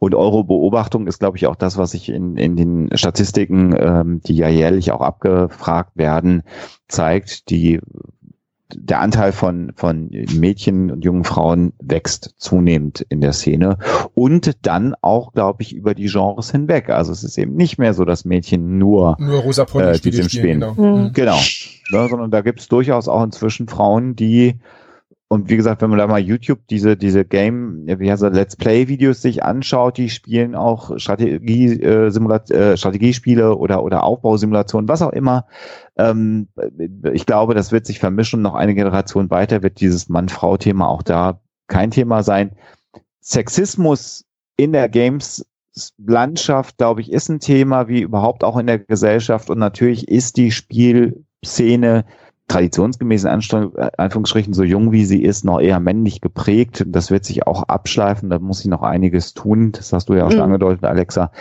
Und eure Beobachtung ist, glaube ich, auch das, was ich in, in den Statistiken, ähm, die ja jährlich auch abgefragt werden, zeigt. Die der Anteil von, von Mädchen und jungen Frauen wächst zunehmend in der Szene und dann auch, glaube ich, über die Genres hinweg. Also es ist eben nicht mehr so, dass Mädchen nur, nur rosa äh, die spielen. spielen. Genau, mhm. genau. Ja, sondern da gibt es durchaus auch inzwischen Frauen, die und wie gesagt, wenn man da mal YouTube diese, diese Game, wie heißt das, Let's Play-Videos sich anschaut, die spielen auch Strategie, äh, Simulat äh, Strategiespiele oder, oder Aufbausimulationen, was auch immer. Ähm, ich glaube, das wird sich vermischen. Noch eine Generation weiter wird dieses Mann-Frau-Thema auch da kein Thema sein. Sexismus in der Games Landschaft, glaube ich, ist ein Thema, wie überhaupt auch in der Gesellschaft. Und natürlich ist die Spielszene traditionsgemäßen Anführungsstrichen so jung wie sie ist, noch eher männlich geprägt. Das wird sich auch abschleifen, da muss sie noch einiges tun. Das hast du ja auch schon mhm. angedeutet, Alexa.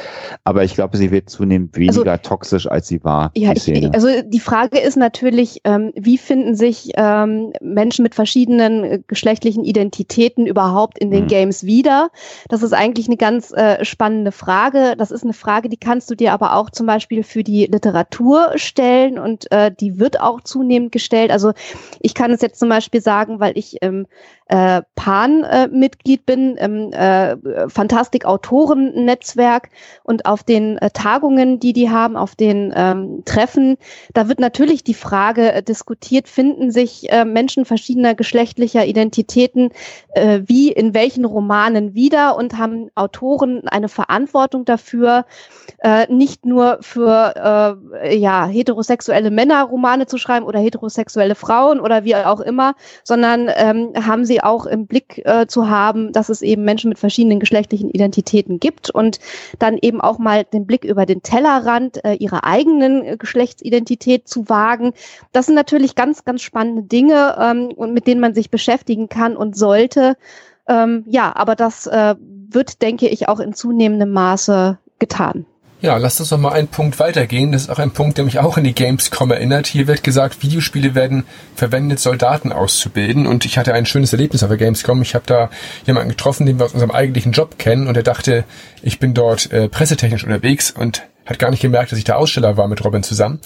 Aber ich glaube, sie wird zunehmend weniger also, toxisch, als sie war. Ja, ich, also die Frage ist natürlich, ähm, wie finden sich ähm, Menschen mit verschiedenen äh, geschlechtlichen Identitäten überhaupt in den mhm. Games wieder? Das ist eigentlich eine ganz äh, spannende Frage. Das ist eine Frage, die kannst du dir aber auch zum Beispiel für die Literatur stellen und äh, die wird auch zunehmend gestellt. Also ich kann es jetzt zum Beispiel sagen, weil ich ähm, äh, PAN-Mitglied äh, bin, im äh, Fantastik-Autoren-Netzwerk und auf den äh, Tagungen, die die haben, auf den ähm, Treffen, da wird natürlich die Frage äh, diskutiert, finden sich äh, Menschen verschiedener geschlechtlicher Identitäten äh, wie in welchen Romanen wieder und haben Autoren eine Verantwortung dafür, äh, nicht nur für äh, ja, heterosexuelle Männer Romane zu schreiben oder heterosexuelle Frauen oder wie auch immer, sondern ähm, haben sie auch im Blick äh, zu haben, dass es eben Menschen mit verschiedenen geschlechtlichen Identitäten gibt und dann eben auch mal den Blick über den Tellerrand äh, ihrer eigenen äh, Geschlechtsidentität zu wagen. Das sind natürlich ganz, ganz spannende Dinge ähm, und mit denen man sich beschäftigen kann und sollte. Ähm, ja, aber das äh, wird, denke ich, auch in zunehmendem Maße getan. Ja, lasst uns noch mal einen Punkt weitergehen. Das ist auch ein Punkt, der mich auch in die Gamescom erinnert. Hier wird gesagt, Videospiele werden verwendet, Soldaten auszubilden. Und ich hatte ein schönes Erlebnis auf der Gamescom. Ich habe da jemanden getroffen, den wir aus unserem eigentlichen Job kennen. Und er dachte, ich bin dort äh, pressetechnisch unterwegs und hat gar nicht gemerkt, dass ich da Aussteller war mit Robin zusammen.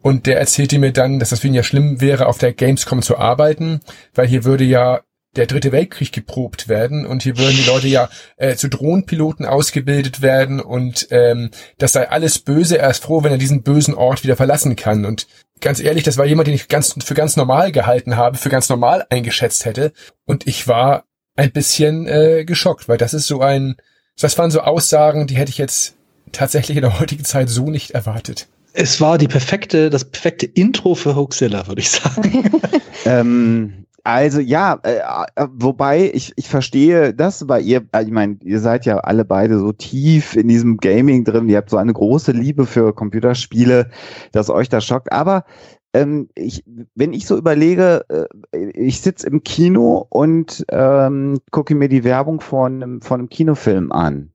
Und der erzählte mir dann, dass das für ihn ja schlimm wäre, auf der Gamescom zu arbeiten, weil hier würde ja der dritte Weltkrieg geprobt werden und hier würden die Leute ja äh, zu Drohnenpiloten ausgebildet werden und ähm, das sei alles böse. Er ist froh, wenn er diesen bösen Ort wieder verlassen kann. Und ganz ehrlich, das war jemand, den ich ganz für ganz normal gehalten habe, für ganz normal eingeschätzt hätte. Und ich war ein bisschen äh, geschockt, weil das ist so ein, das waren so Aussagen, die hätte ich jetzt tatsächlich in der heutigen Zeit so nicht erwartet. Es war die perfekte, das perfekte Intro für Hoaxilla, würde ich sagen. ähm, also ja, äh, äh, wobei ich, ich verstehe das, weil ihr, äh, ich meine, ihr seid ja alle beide so tief in diesem Gaming drin, ihr habt so eine große Liebe für Computerspiele, dass euch das schockt. Aber ähm, ich, wenn ich so überlege, äh, ich sitze im Kino und ähm, gucke mir die Werbung von, von einem Kinofilm an.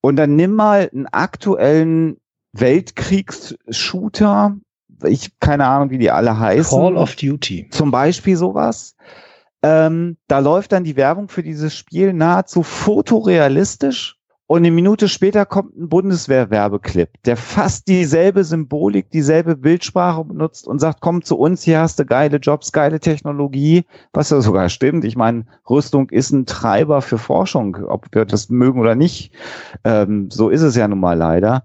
Und dann nimm mal einen aktuellen Weltkriegs-Shooter ich keine Ahnung, wie die alle heißen. Call of Duty. Zum Beispiel sowas. Ähm, da läuft dann die Werbung für dieses Spiel nahezu fotorealistisch und eine Minute später kommt ein Bundeswehr-Werbeclip, der fast dieselbe Symbolik, dieselbe Bildsprache benutzt und sagt, komm zu uns, hier hast du geile Jobs, geile Technologie, was ja sogar stimmt. Ich meine, Rüstung ist ein Treiber für Forschung, ob wir das mögen oder nicht. Ähm, so ist es ja nun mal leider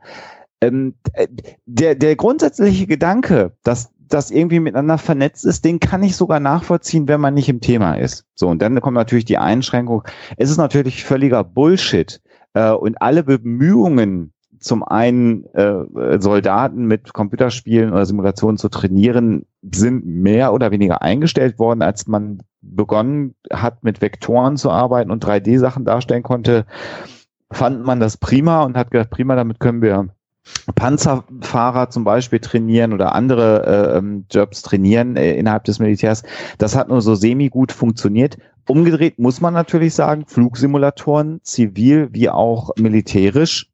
ähm, äh, der, der grundsätzliche Gedanke, dass das irgendwie miteinander vernetzt ist, den kann ich sogar nachvollziehen, wenn man nicht im Thema ist. So, und dann kommt natürlich die Einschränkung. Es ist natürlich völliger Bullshit. Äh, und alle Bemühungen, zum einen äh, Soldaten mit Computerspielen oder Simulationen zu trainieren, sind mehr oder weniger eingestellt worden, als man begonnen hat, mit Vektoren zu arbeiten und 3D-Sachen darstellen konnte, fand man das prima und hat gedacht, prima, damit können wir Panzerfahrer zum Beispiel trainieren oder andere äh, ähm, Jobs trainieren äh, innerhalb des Militärs. Das hat nur so semi gut funktioniert. Umgedreht muss man natürlich sagen, Flugsimulatoren, zivil wie auch militärisch,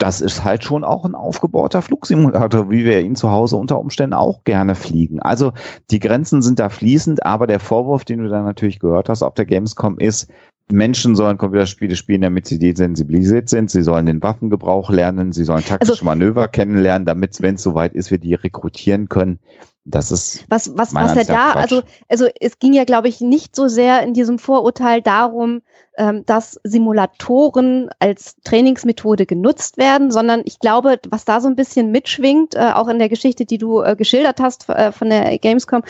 das ist halt schon auch ein aufgebauter Flugsimulator, wie wir ihn zu Hause unter Umständen auch gerne fliegen. Also die Grenzen sind da fließend, aber der Vorwurf, den du da natürlich gehört hast auf der Gamescom ist, Menschen sollen Computerspiele spielen, damit sie desensibilisiert sind. Sie sollen den Waffengebrauch lernen. Sie sollen taktische also, Manöver kennenlernen, damit, wenn es soweit ist, wir die rekrutieren können. Das ist was was was er da Quatsch. also also es ging ja glaube ich nicht so sehr in diesem Vorurteil darum, ähm, dass Simulatoren als Trainingsmethode genutzt werden, sondern ich glaube, was da so ein bisschen mitschwingt, äh, auch in der Geschichte, die du äh, geschildert hast äh, von der Gamescom,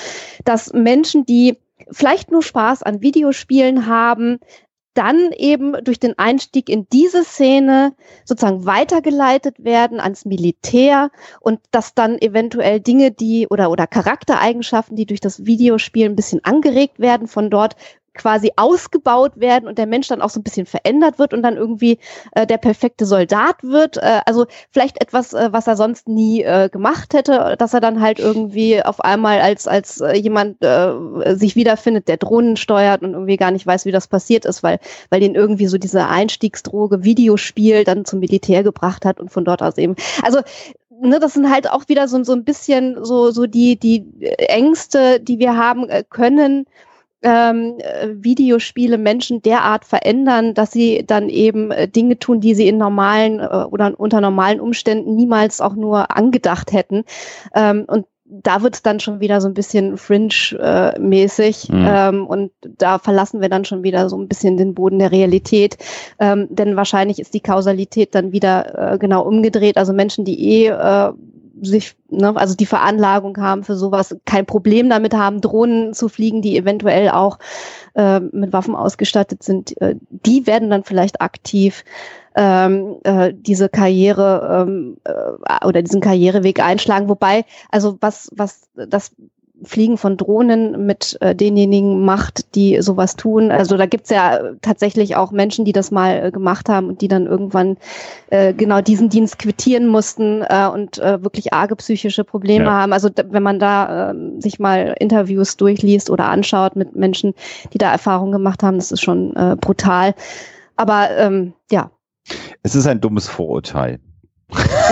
dass Menschen, die vielleicht nur Spaß an Videospielen haben, dann eben durch den Einstieg in diese Szene sozusagen weitergeleitet werden ans Militär und dass dann eventuell Dinge, die oder, oder Charaktereigenschaften, die durch das Videospiel ein bisschen angeregt werden, von dort quasi ausgebaut werden und der Mensch dann auch so ein bisschen verändert wird und dann irgendwie äh, der perfekte Soldat wird. Äh, also vielleicht etwas, äh, was er sonst nie äh, gemacht hätte, dass er dann halt irgendwie auf einmal als, als äh, jemand äh, sich wiederfindet, der Drohnen steuert und irgendwie gar nicht weiß, wie das passiert ist, weil, weil den irgendwie so diese Einstiegsdroge Videospiel dann zum Militär gebracht hat und von dort aus eben. Also ne, das sind halt auch wieder so, so ein bisschen so, so die, die Ängste, die wir haben äh, können, ähm, äh, Videospiele Menschen derart verändern, dass sie dann eben äh, Dinge tun, die sie in normalen äh, oder unter normalen Umständen niemals auch nur angedacht hätten. Ähm, und da wird es dann schon wieder so ein bisschen Fringe-mäßig äh, mhm. ähm, und da verlassen wir dann schon wieder so ein bisschen den Boden der Realität, ähm, denn wahrscheinlich ist die Kausalität dann wieder äh, genau umgedreht. Also Menschen, die eh äh, sich, ne, also die Veranlagung haben für sowas, kein Problem damit haben, Drohnen zu fliegen, die eventuell auch äh, mit Waffen ausgestattet sind, äh, die werden dann vielleicht aktiv ähm, äh, diese Karriere ähm, äh, oder diesen Karriereweg einschlagen. Wobei, also was, was das Fliegen von Drohnen mit äh, denjenigen macht, die sowas tun. Also da gibt's ja tatsächlich auch Menschen, die das mal äh, gemacht haben und die dann irgendwann äh, genau diesen Dienst quittieren mussten äh, und äh, wirklich arge psychische Probleme ja. haben. Also wenn man da äh, sich mal Interviews durchliest oder anschaut mit Menschen, die da Erfahrungen gemacht haben, das ist schon äh, brutal. Aber ähm, ja. Es ist ein dummes Vorurteil.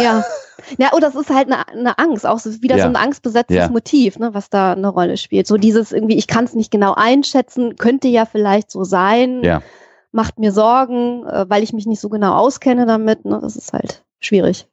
Ja. Ja, oh, das ist halt eine, eine Angst, auch so, wieder ja. so ein angstbesetztes ja. Motiv, ne, was da eine Rolle spielt. So dieses irgendwie, ich kann es nicht genau einschätzen, könnte ja vielleicht so sein, ja. macht mir Sorgen, äh, weil ich mich nicht so genau auskenne damit. Ne, das ist halt schwierig.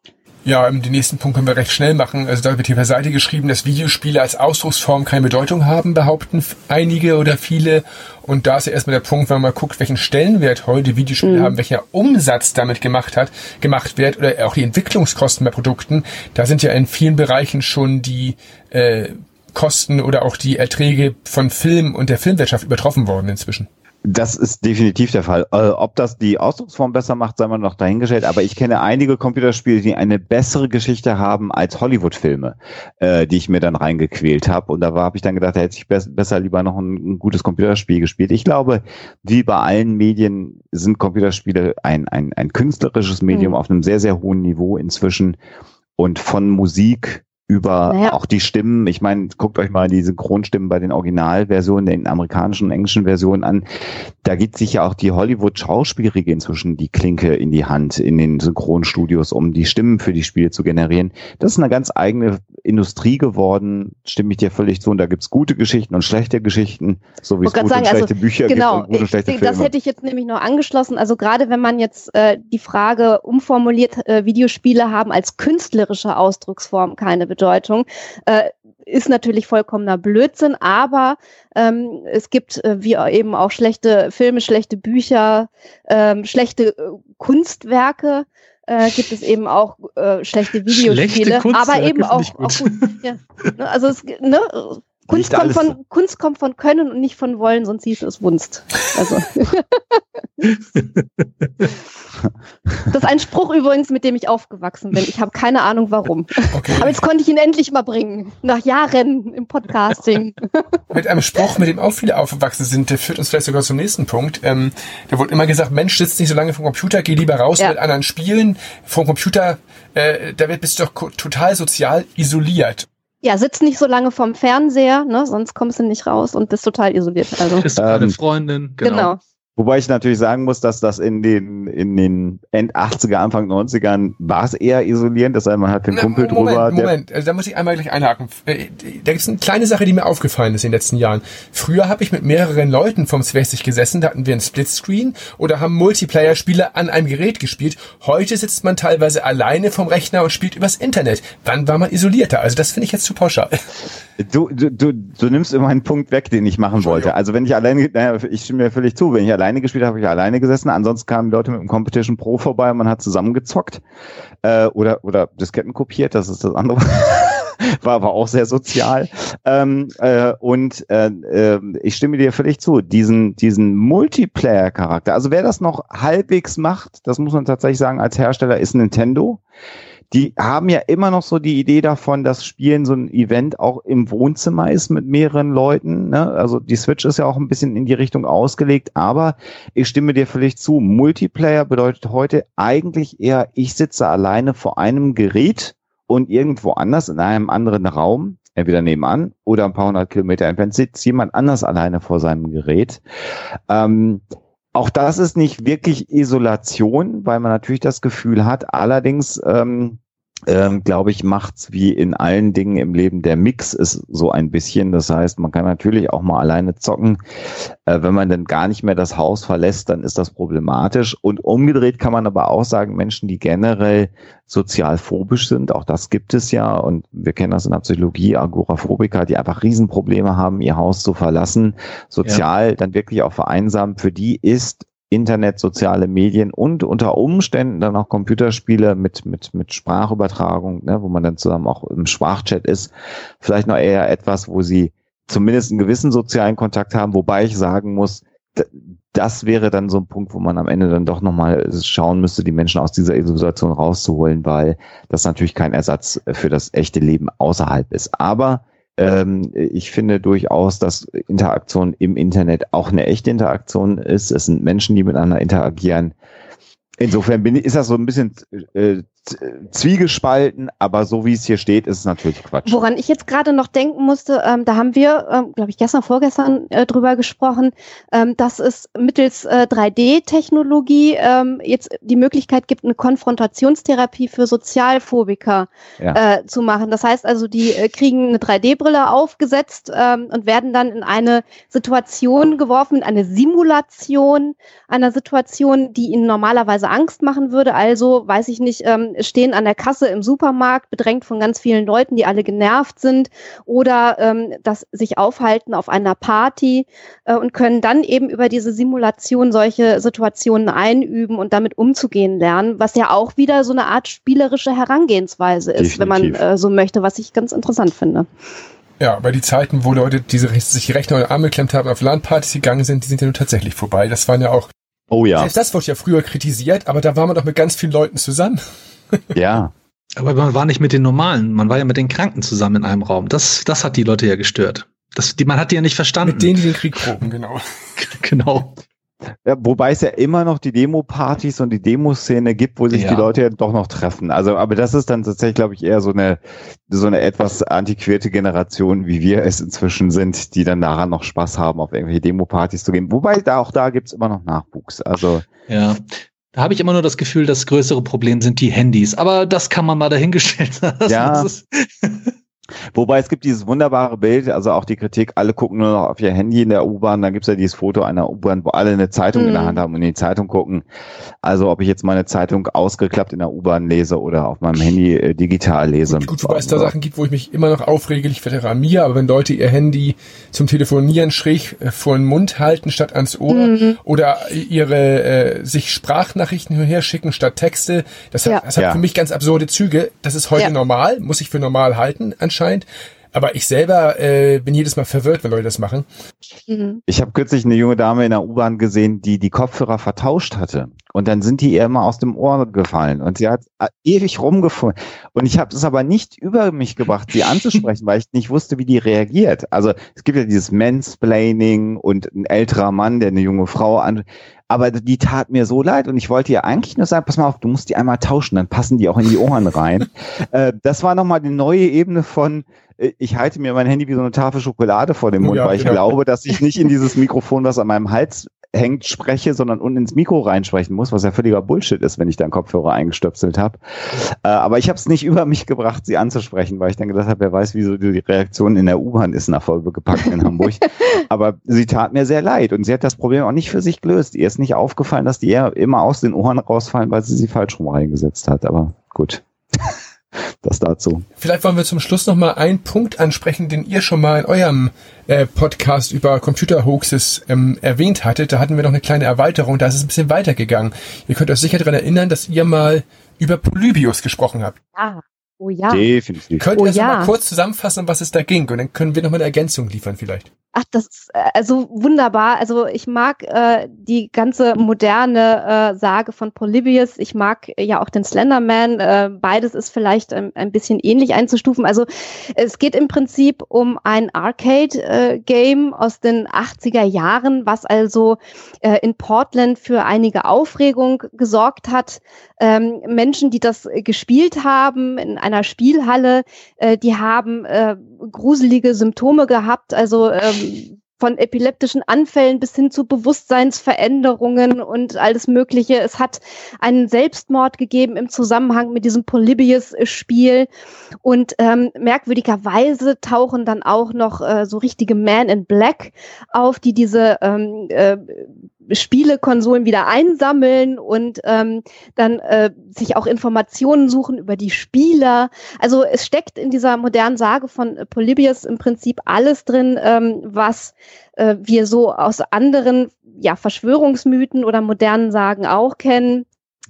Ja, den nächsten Punkt können wir recht schnell machen. Also da wird hier per Seite geschrieben, dass Videospiele als Ausdrucksform keine Bedeutung haben, behaupten einige oder viele. Und da ist ja erstmal der Punkt, wenn man mal guckt, welchen Stellenwert heute Videospiele mhm. haben, welcher Umsatz damit gemacht hat, gemacht wird oder auch die Entwicklungskosten bei Produkten. Da sind ja in vielen Bereichen schon die äh, Kosten oder auch die Erträge von Film und der Filmwirtschaft übertroffen worden inzwischen. Das ist definitiv der Fall. Äh, ob das die Ausdrucksform besser macht, sei mal noch dahingestellt. Aber ich kenne einige Computerspiele, die eine bessere Geschichte haben als Hollywood-Filme, äh, die ich mir dann reingequält habe. Und da habe ich dann gedacht, da hätte ich be besser lieber noch ein, ein, gutes Computerspiel gespielt. Ich glaube, wie bei allen Medien sind Computerspiele ein, ein, ein künstlerisches Medium mhm. auf einem sehr, sehr hohen Niveau inzwischen. Und von Musik über naja. auch die Stimmen. Ich meine, guckt euch mal die Synchronstimmen bei den Originalversionen, den amerikanischen und englischen Versionen an. Da gibt sich ja auch die Hollywood-Schauspielriege inzwischen die Klinke in die Hand in den Synchronstudios, um die Stimmen für die Spiele zu generieren. Das ist eine ganz eigene Industrie geworden, stimme ich dir völlig zu. Und da gibt's gute Geschichten und schlechte Geschichten, so wie es gute sagen, und schlechte also, Bücher genau, gibt und gute und schlechte Filme. Das hätte ich jetzt nämlich noch angeschlossen. Also gerade wenn man jetzt äh, die Frage umformuliert, äh, Videospiele haben als künstlerische Ausdrucksform keine Bedeutung, äh, ist natürlich vollkommener Blödsinn, aber ähm, es gibt äh, wie eben auch schlechte Filme, schlechte Bücher, ähm, schlechte äh, Kunstwerke, äh, gibt es eben auch äh, schlechte Videospiele, aber eben auch, auch ja, ne, also es, ne, Kunst kommt, von, Kunst kommt von Können und nicht von Wollen, sonst hieß es Wunst. Also. das ist ein Spruch übrigens, mit dem ich aufgewachsen bin. Ich habe keine Ahnung warum. Okay. Aber jetzt konnte ich ihn endlich mal bringen. Nach Jahren im Podcasting. mit einem Spruch, mit dem auch viele aufgewachsen sind, der führt uns vielleicht sogar zum nächsten Punkt. Ähm, da wurde immer gesagt, Mensch, sitzt nicht so lange vom Computer, geh lieber raus ja. mit anderen Spielen. Vom Computer, äh, da bist du doch total sozial isoliert ja, sitz nicht so lange vorm Fernseher, ne, sonst kommst du nicht raus und bist total isoliert. Also. Bist du keine ähm, Freundin, genau. genau. Wobei ich natürlich sagen muss, dass das in den, in den End 80er, Anfang 90ern war es eher isolierend, das heißt, man hat den Na, Kumpel Moment, drüber. Moment, also da muss ich einmal gleich einhaken. Äh, Da gibt es eine kleine Sache, die mir aufgefallen ist in den letzten Jahren. Früher habe ich mit mehreren Leuten vom 60 gesessen, da hatten wir einen Splitscreen oder haben Multiplayer-Spiele an einem Gerät gespielt. Heute sitzt man teilweise alleine vom Rechner und spielt übers Internet. Wann war man isolierter? Also das finde ich jetzt zu pauschal. Du, du, du, du nimmst immer einen Punkt weg, den ich machen wollte. Also wenn ich alleine, naja, ich stimme mir völlig zu, wenn ich alleine gespielt habe, habe ich alleine gesessen. Ansonsten kamen Leute mit dem Competition Pro vorbei und man hat zusammengezockt äh, oder oder Disketten kopiert. Das ist das andere. War aber auch sehr sozial. Ähm, äh, und äh, äh, ich stimme dir völlig zu. Diesen diesen Multiplayer-Charakter. Also wer das noch halbwegs macht, das muss man tatsächlich sagen, als Hersteller ist Nintendo die haben ja immer noch so die Idee davon, dass Spielen so ein Event auch im Wohnzimmer ist mit mehreren Leuten. Ne? Also die Switch ist ja auch ein bisschen in die Richtung ausgelegt, aber ich stimme dir völlig zu. Multiplayer bedeutet heute eigentlich eher, ich sitze alleine vor einem Gerät und irgendwo anders in einem anderen Raum, entweder nebenan oder ein paar hundert Kilometer entfernt, sitzt jemand anders alleine vor seinem Gerät. Ähm, auch das ist nicht wirklich Isolation, weil man natürlich das Gefühl hat. Allerdings, ähm, ähm, glaube ich, macht's wie in allen Dingen im Leben. Der Mix ist so ein bisschen. Das heißt, man kann natürlich auch mal alleine zocken. Äh, wenn man dann gar nicht mehr das Haus verlässt, dann ist das problematisch. Und umgedreht kann man aber auch sagen, Menschen, die generell sozial phobisch sind, auch das gibt es ja. Und wir kennen das in der Psychologie, Agoraphobiker, die einfach Riesenprobleme haben, ihr Haus zu verlassen, sozial dann wirklich auch vereinsamt. Für die ist Internet, soziale Medien und unter Umständen dann auch Computerspiele mit, mit, mit Sprachübertragung, ne, wo man dann zusammen auch im Sprachchat ist, vielleicht noch eher etwas, wo sie zumindest einen gewissen sozialen Kontakt haben, wobei ich sagen muss, das wäre dann so ein Punkt, wo man am Ende dann doch nochmal schauen müsste, die Menschen aus dieser Isolation rauszuholen, weil das natürlich kein Ersatz für das echte Leben außerhalb ist. Aber ähm, ich finde durchaus, dass Interaktion im Internet auch eine echte Interaktion ist. Es sind Menschen, die miteinander interagieren. Insofern bin ist das so ein bisschen äh, zwiegespalten, aber so wie es hier steht, ist es natürlich Quatsch. Woran ich jetzt gerade noch denken musste, ähm, da haben wir, ähm, glaube ich, gestern, vorgestern äh, drüber gesprochen, ähm, dass es mittels äh, 3D-Technologie ähm, jetzt die Möglichkeit gibt, eine Konfrontationstherapie für Sozialphobiker Ja. äh, zu machen. Das heißt also, die äh, kriegen eine 3D-Brille aufgesetzt ähm, und werden dann in eine Situation geworfen, in eine Simulation einer Situation, die ihnen normalerweise Angst machen würde. Also, weiß ich nicht, ähm, stehen an der Kasse im Supermarkt, bedrängt von ganz vielen Leuten, die alle genervt sind oder ähm, das sich aufhalten auf einer Party äh, und können dann eben über diese Simulation solche Situationen einüben und damit umzugehen lernen, was ja auch wieder so eine Art spielerische Herangehensweise ist, wenn man Definitiv. äh, so möchte, was ich ganz interessant finde. Ja, aber die Zeiten, wo Leute diese sich die Rechner oder Arme geklemmt haben, auf LAN-Partys gegangen sind, die sind ja nun tatsächlich vorbei. Das waren ja auch, Oh ja, selbst das wurde ja früher kritisiert, aber da war man doch mit ganz vielen Leuten zusammen. ja. Aber man war nicht mit den Normalen, man war ja mit den Kranken zusammen in einem Raum. Das, das hat die Leute ja gestört. Das, die, man hat die ja nicht verstanden. Mit denen, die den Krieg proben, genau. genau. Ja, wobei es ja immer noch die Demo-Partys und die Demoszene gibt, wo sich Ja. die Leute ja doch noch treffen. Also, aber das ist dann tatsächlich, glaube ich, eher so eine, so eine etwas antiquierte Generation, wie wir es inzwischen sind, die dann daran noch Spaß haben, auf irgendwelche Demo-Partys zu gehen. Wobei da auch da gibt's immer noch Nachwuchs. Also, Ja. Da habe ich immer nur das Gefühl, das größere Problem sind die Handys. Aber das kann man mal dahingestellt lassen. Ja. Wobei es gibt dieses wunderbare Bild, also auch die Kritik, alle gucken nur noch auf ihr Handy in der U-Bahn, dann gibt's ja dieses Foto einer U-Bahn, wo alle eine Zeitung in der Mhm. Hand haben und in die Zeitung gucken. Also ob ich jetzt meine Zeitung ausgeklappt in der U-Bahn lese oder auf meinem Handy äh, digital lese. Gut, wobei es da Sachen gibt, wo ich mich immer noch aufrege, ich Veteran mir, aber wenn Leute ihr Handy zum Telefonieren schräg äh, vor den Mund halten statt ans Ohr Mhm. oder ihre äh, sich Sprachnachrichten her schicken statt Texte, das hat, Ja. das hat Ja. für mich ganz absurde Züge. Das ist heute Ja. normal, muss ich für normal halten anscheinend. Aber ich selber äh, bin jedes Mal verwirrt, wenn Leute das machen. Mhm. Ich habe kürzlich eine junge Dame in der U-Bahn gesehen, die die Kopfhörer vertauscht hatte. Und dann sind die ihr immer aus dem Ohr gefallen. Und sie hat äh, ewig rumgefunden. Und ich habe es aber nicht über mich gebracht, sie anzusprechen, weil ich nicht wusste, wie die reagiert. Also es gibt ja dieses Mansplaining und ein älterer Mann, der eine junge Frau an. Aber die tat mir so leid und ich wollte ihr eigentlich nur sagen, pass mal auf, du musst die einmal tauschen, dann passen die auch in die Ohren rein. äh, das war nochmal die neue Ebene von, äh, ich halte mir mein Handy wie so eine Tafel Schokolade vor dem Oh Mund, ja, weil ich genau. glaube, dass ich nicht in dieses Mikrofon, was an meinem Hals hängt spreche, sondern unten ins Mikro reinsprechen muss, was ja völliger Bullshit ist, wenn ich da einen Kopfhörer eingestöpselt habe. Äh, aber ich habe es nicht über mich gebracht, sie anzusprechen, weil ich dann gedacht habe, wer weiß, wieso die Reaktion in der U-Bahn ist nach gepackt in Hamburg. aber sie tat mir sehr leid und sie hat das Problem auch nicht für sich gelöst. Ihr ist nicht aufgefallen, dass die eher immer aus den Ohren rausfallen, weil sie sie falsch rum reingesetzt hat. Aber gut. Das dazu. Vielleicht wollen wir zum Schluss noch mal einen Punkt ansprechen, den ihr schon mal in eurem äh, Podcast über Computer-Hoaxes ähm, erwähnt hattet. Da hatten wir noch eine kleine Erweiterung, da ist es ein bisschen weitergegangen. Ihr könnt euch sicher daran erinnern, dass ihr mal über Polybius gesprochen habt. Ah, oh ja. Definitiv. Könnt Oh ihr das ja. mal kurz zusammenfassen, um was es da ging? Und dann können wir noch mal eine Ergänzung liefern vielleicht. Ach, das ist äh, also wunderbar. Also ich mag äh, die ganze moderne äh, Sage von Polybius. Ich mag äh, ja auch den Slenderman. Äh, beides ist vielleicht ein, ein bisschen ähnlich einzustufen. Also es geht im Prinzip um ein Arcade-Game aus den 80er Jahren, was also äh, in Portland für einige Aufregung gesorgt hat. Ähm, Menschen, die das äh, gespielt haben in einer Spielhalle, äh, die haben äh, gruselige Symptome gehabt, also ähm, von epileptischen Anfällen bis hin zu Bewusstseinsveränderungen und alles Mögliche. Es hat einen Selbstmord gegeben im Zusammenhang mit diesem Polybius-Spiel. Und ähm, merkwürdigerweise tauchen dann auch noch äh, so richtige Man in Black auf, die diese ähm, äh, Spielekonsolen wieder einsammeln und ähm, dann äh, sich auch Informationen suchen über die Spieler. Also es steckt in dieser modernen Sage von Polybius im Prinzip alles drin, ähm, was äh, wir so aus anderen ja, Verschwörungsmythen oder modernen Sagen auch kennen.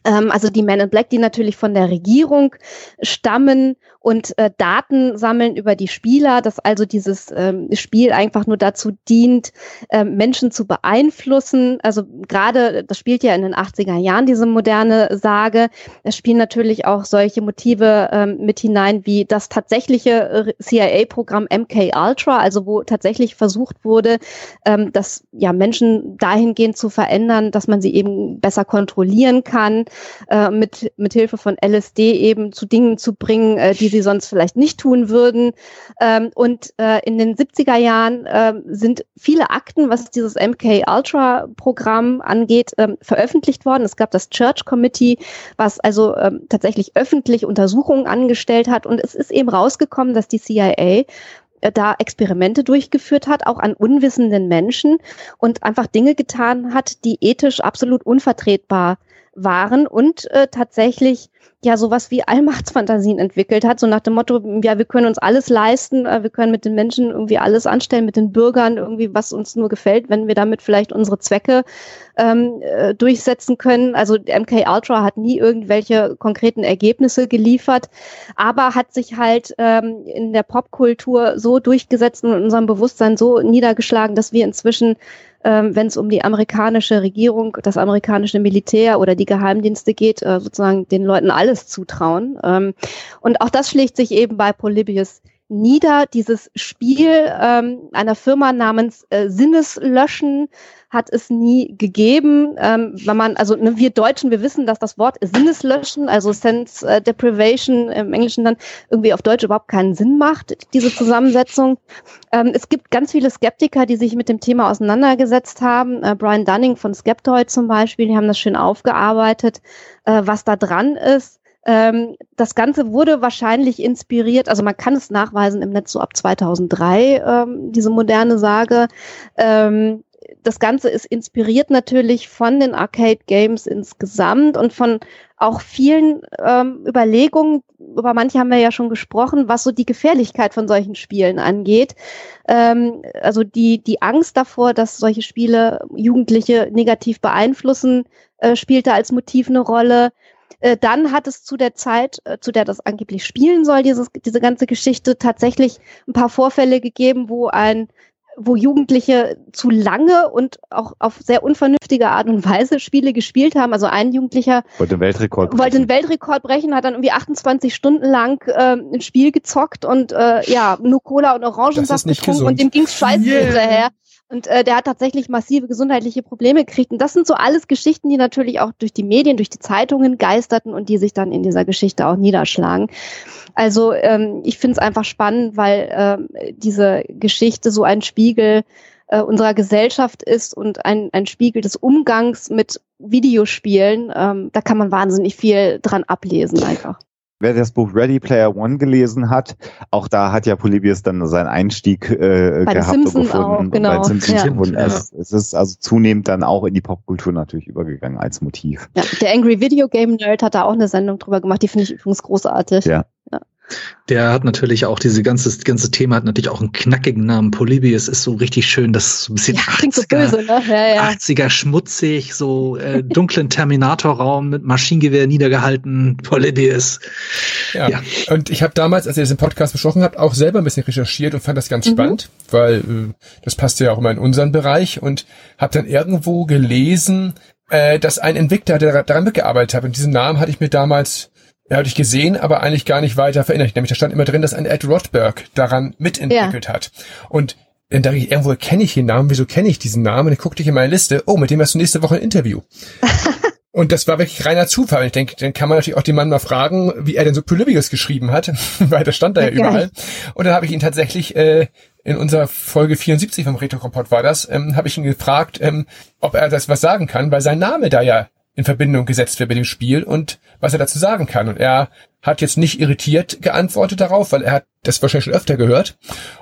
Ähm, also die Men in Black, die natürlich von der Regierung stammen und äh, Daten sammeln über die Spieler, dass also dieses ähm, Spiel einfach nur dazu dient, ähm, Menschen zu beeinflussen. Also gerade, das spielt ja in den 80er Jahren, diese moderne Sage. Es spielen natürlich auch solche Motive ähm, mit hinein, wie das tatsächliche CIA-Programm MK Ultra, also wo tatsächlich versucht wurde, ähm, das ja Menschen dahingehend zu verändern, dass man sie eben besser kontrollieren kann, äh, mit, mit Hilfe von LSD eben zu Dingen zu bringen, äh, die sie sonst vielleicht nicht tun würden. Ähm, und äh, in den 70er Jahren äh, sind viele Akten, was dieses MK Ultra Programm angeht, ähm, veröffentlicht worden. Es gab das Church Committee, was also ähm, tatsächlich öffentlich Untersuchungen angestellt hat. Und es ist eben rausgekommen, dass die CIA äh, da Experimente durchgeführt hat, auch an unwissenden Menschen und einfach Dinge getan hat, die ethisch absolut unvertretbar waren und äh, tatsächlich ja sowas wie Allmachtsfantasien entwickelt hat, so nach dem Motto, ja, wir können uns alles leisten, äh, wir können mit den Menschen irgendwie alles anstellen, mit den Bürgern irgendwie, was uns nur gefällt, wenn wir damit vielleicht unsere Zwecke ähm, äh, durchsetzen können. Also MK Ultra hat nie irgendwelche konkreten Ergebnisse geliefert, aber hat sich halt ähm, in der Popkultur so durchgesetzt und in unserem Bewusstsein so niedergeschlagen, dass wir inzwischen ähm, wenn es um die amerikanische Regierung, das amerikanische Militär oder die Geheimdienste geht, äh, sozusagen den Leuten alles zutrauen. Ähm, und auch das schlägt sich eben bei Polybius nieder. Dieses Spiel ähm, einer Firma namens äh, Sinneslöschen hat es nie gegeben. Ähm, wenn man, also ne, wir Deutschen, wir wissen, dass das Wort Sinneslöschen, also Sense äh, Deprivation im Englischen dann irgendwie auf Deutsch überhaupt keinen Sinn macht, diese Zusammensetzung. Ähm, es gibt ganz viele Skeptiker, die sich mit dem Thema auseinandergesetzt haben. Äh, Brian Dunning von Skeptoid zum Beispiel, die haben das schön aufgearbeitet, äh, was da dran ist. Ähm, das Ganze wurde wahrscheinlich inspiriert, also man kann es nachweisen im Netz so ab 2003, ähm, diese moderne Sage. Ähm, das Ganze ist inspiriert natürlich von den Arcade Games insgesamt und von auch vielen ähm, Überlegungen, über manche haben wir ja schon gesprochen, was so die Gefährlichkeit von solchen Spielen angeht. Ähm, also die, die Angst davor, dass solche Spiele Jugendliche negativ beeinflussen, äh, spielte als Motiv eine Rolle. Äh, dann hat es zu der Zeit, äh, zu der das angeblich spielen soll, dieses, diese ganze Geschichte, tatsächlich ein paar Vorfälle gegeben, wo ein wo Jugendliche zu lange und auch auf sehr unvernünftige Art und Weise Spiele gespielt haben. Also ein Jugendlicher Wollte den Weltrekord brechen. wollte einen Weltrekord brechen, hat dann irgendwie 28 Stunden lang äh, ein Spiel gezockt und äh, ja, nur Cola und Orangensaft getrunken gesund. und dem ging's scheiße Yeah. hinterher. Und äh, der hat tatsächlich massive gesundheitliche Probleme gekriegt. Und das sind so alles Geschichten, die natürlich auch durch die Medien, durch die Zeitungen geisterten und die sich dann in dieser Geschichte auch niederschlagen. Also ähm, ich finde es einfach spannend, weil ähm, diese Geschichte so ein Spiegel äh, unserer Gesellschaft ist und ein, ein Spiegel des Umgangs mit Videospielen. Ähm, da kann man wahnsinnig viel dran ablesen einfach. Wer das Buch Ready Player One gelesen hat, auch da hat ja Polybius dann seinen Einstieg äh, Bei gehabt Simpsons und gefunden. auch, genau. Bei Simpsons Ja. gefunden. Ja. Es, es ist also zunehmend dann auch in die Popkultur natürlich übergegangen als Motiv. Ja, der Angry Video Game Nerd hat da auch eine Sendung drüber gemacht, die finde ich übrigens großartig. Ja. Der hat natürlich auch diese ganze, ganze Thema hat natürlich auch einen knackigen Namen. Polybius ist so richtig schön, das ist so ein bisschen Ja, klingt so 80er, böse, ne? Ja, ja. 80er schmutzig, so äh, dunklen Terminatorraum mit Maschinengewehr niedergehalten. Polybius. Ja. Ja. Und ich habe damals, als ihr diesen Podcast besprochen habt, auch selber ein bisschen recherchiert und fand das ganz Mhm. spannend, weil äh, das passt ja auch immer in unseren Bereich und habe dann irgendwo gelesen, äh, dass ein Entwickler, der daran mitgearbeitet hat, und diesen Namen hatte ich mir damals ja, hatte ich gesehen, aber eigentlich gar nicht weiter verinnert. Nämlich da stand immer drin, dass ein Ed Rothberg daran mitentwickelt hat. Und dann dachte ich, irgendwo kenne ich den Namen, wieso kenne ich diesen Namen? Und dann guckte ich in meine Liste, oh, mit dem hast du nächste Woche ein Interview. Und das war wirklich reiner Zufall. Und ich denke, dann kann man natürlich auch den Mann mal fragen, wie er denn so Polybius geschrieben hat, weil das stand da ja Okay. überall. Und dann habe ich ihn tatsächlich äh, in unserer Folge 74 vom Retro-Kompott war das, ähm, habe ich ihn gefragt, ähm, ob er das was sagen kann, weil sein Name da ja in Verbindung gesetzt wird mit dem Spiel und was er dazu sagen kann. Und er hat jetzt nicht irritiert geantwortet darauf, weil er hat das wahrscheinlich schon öfter gehört.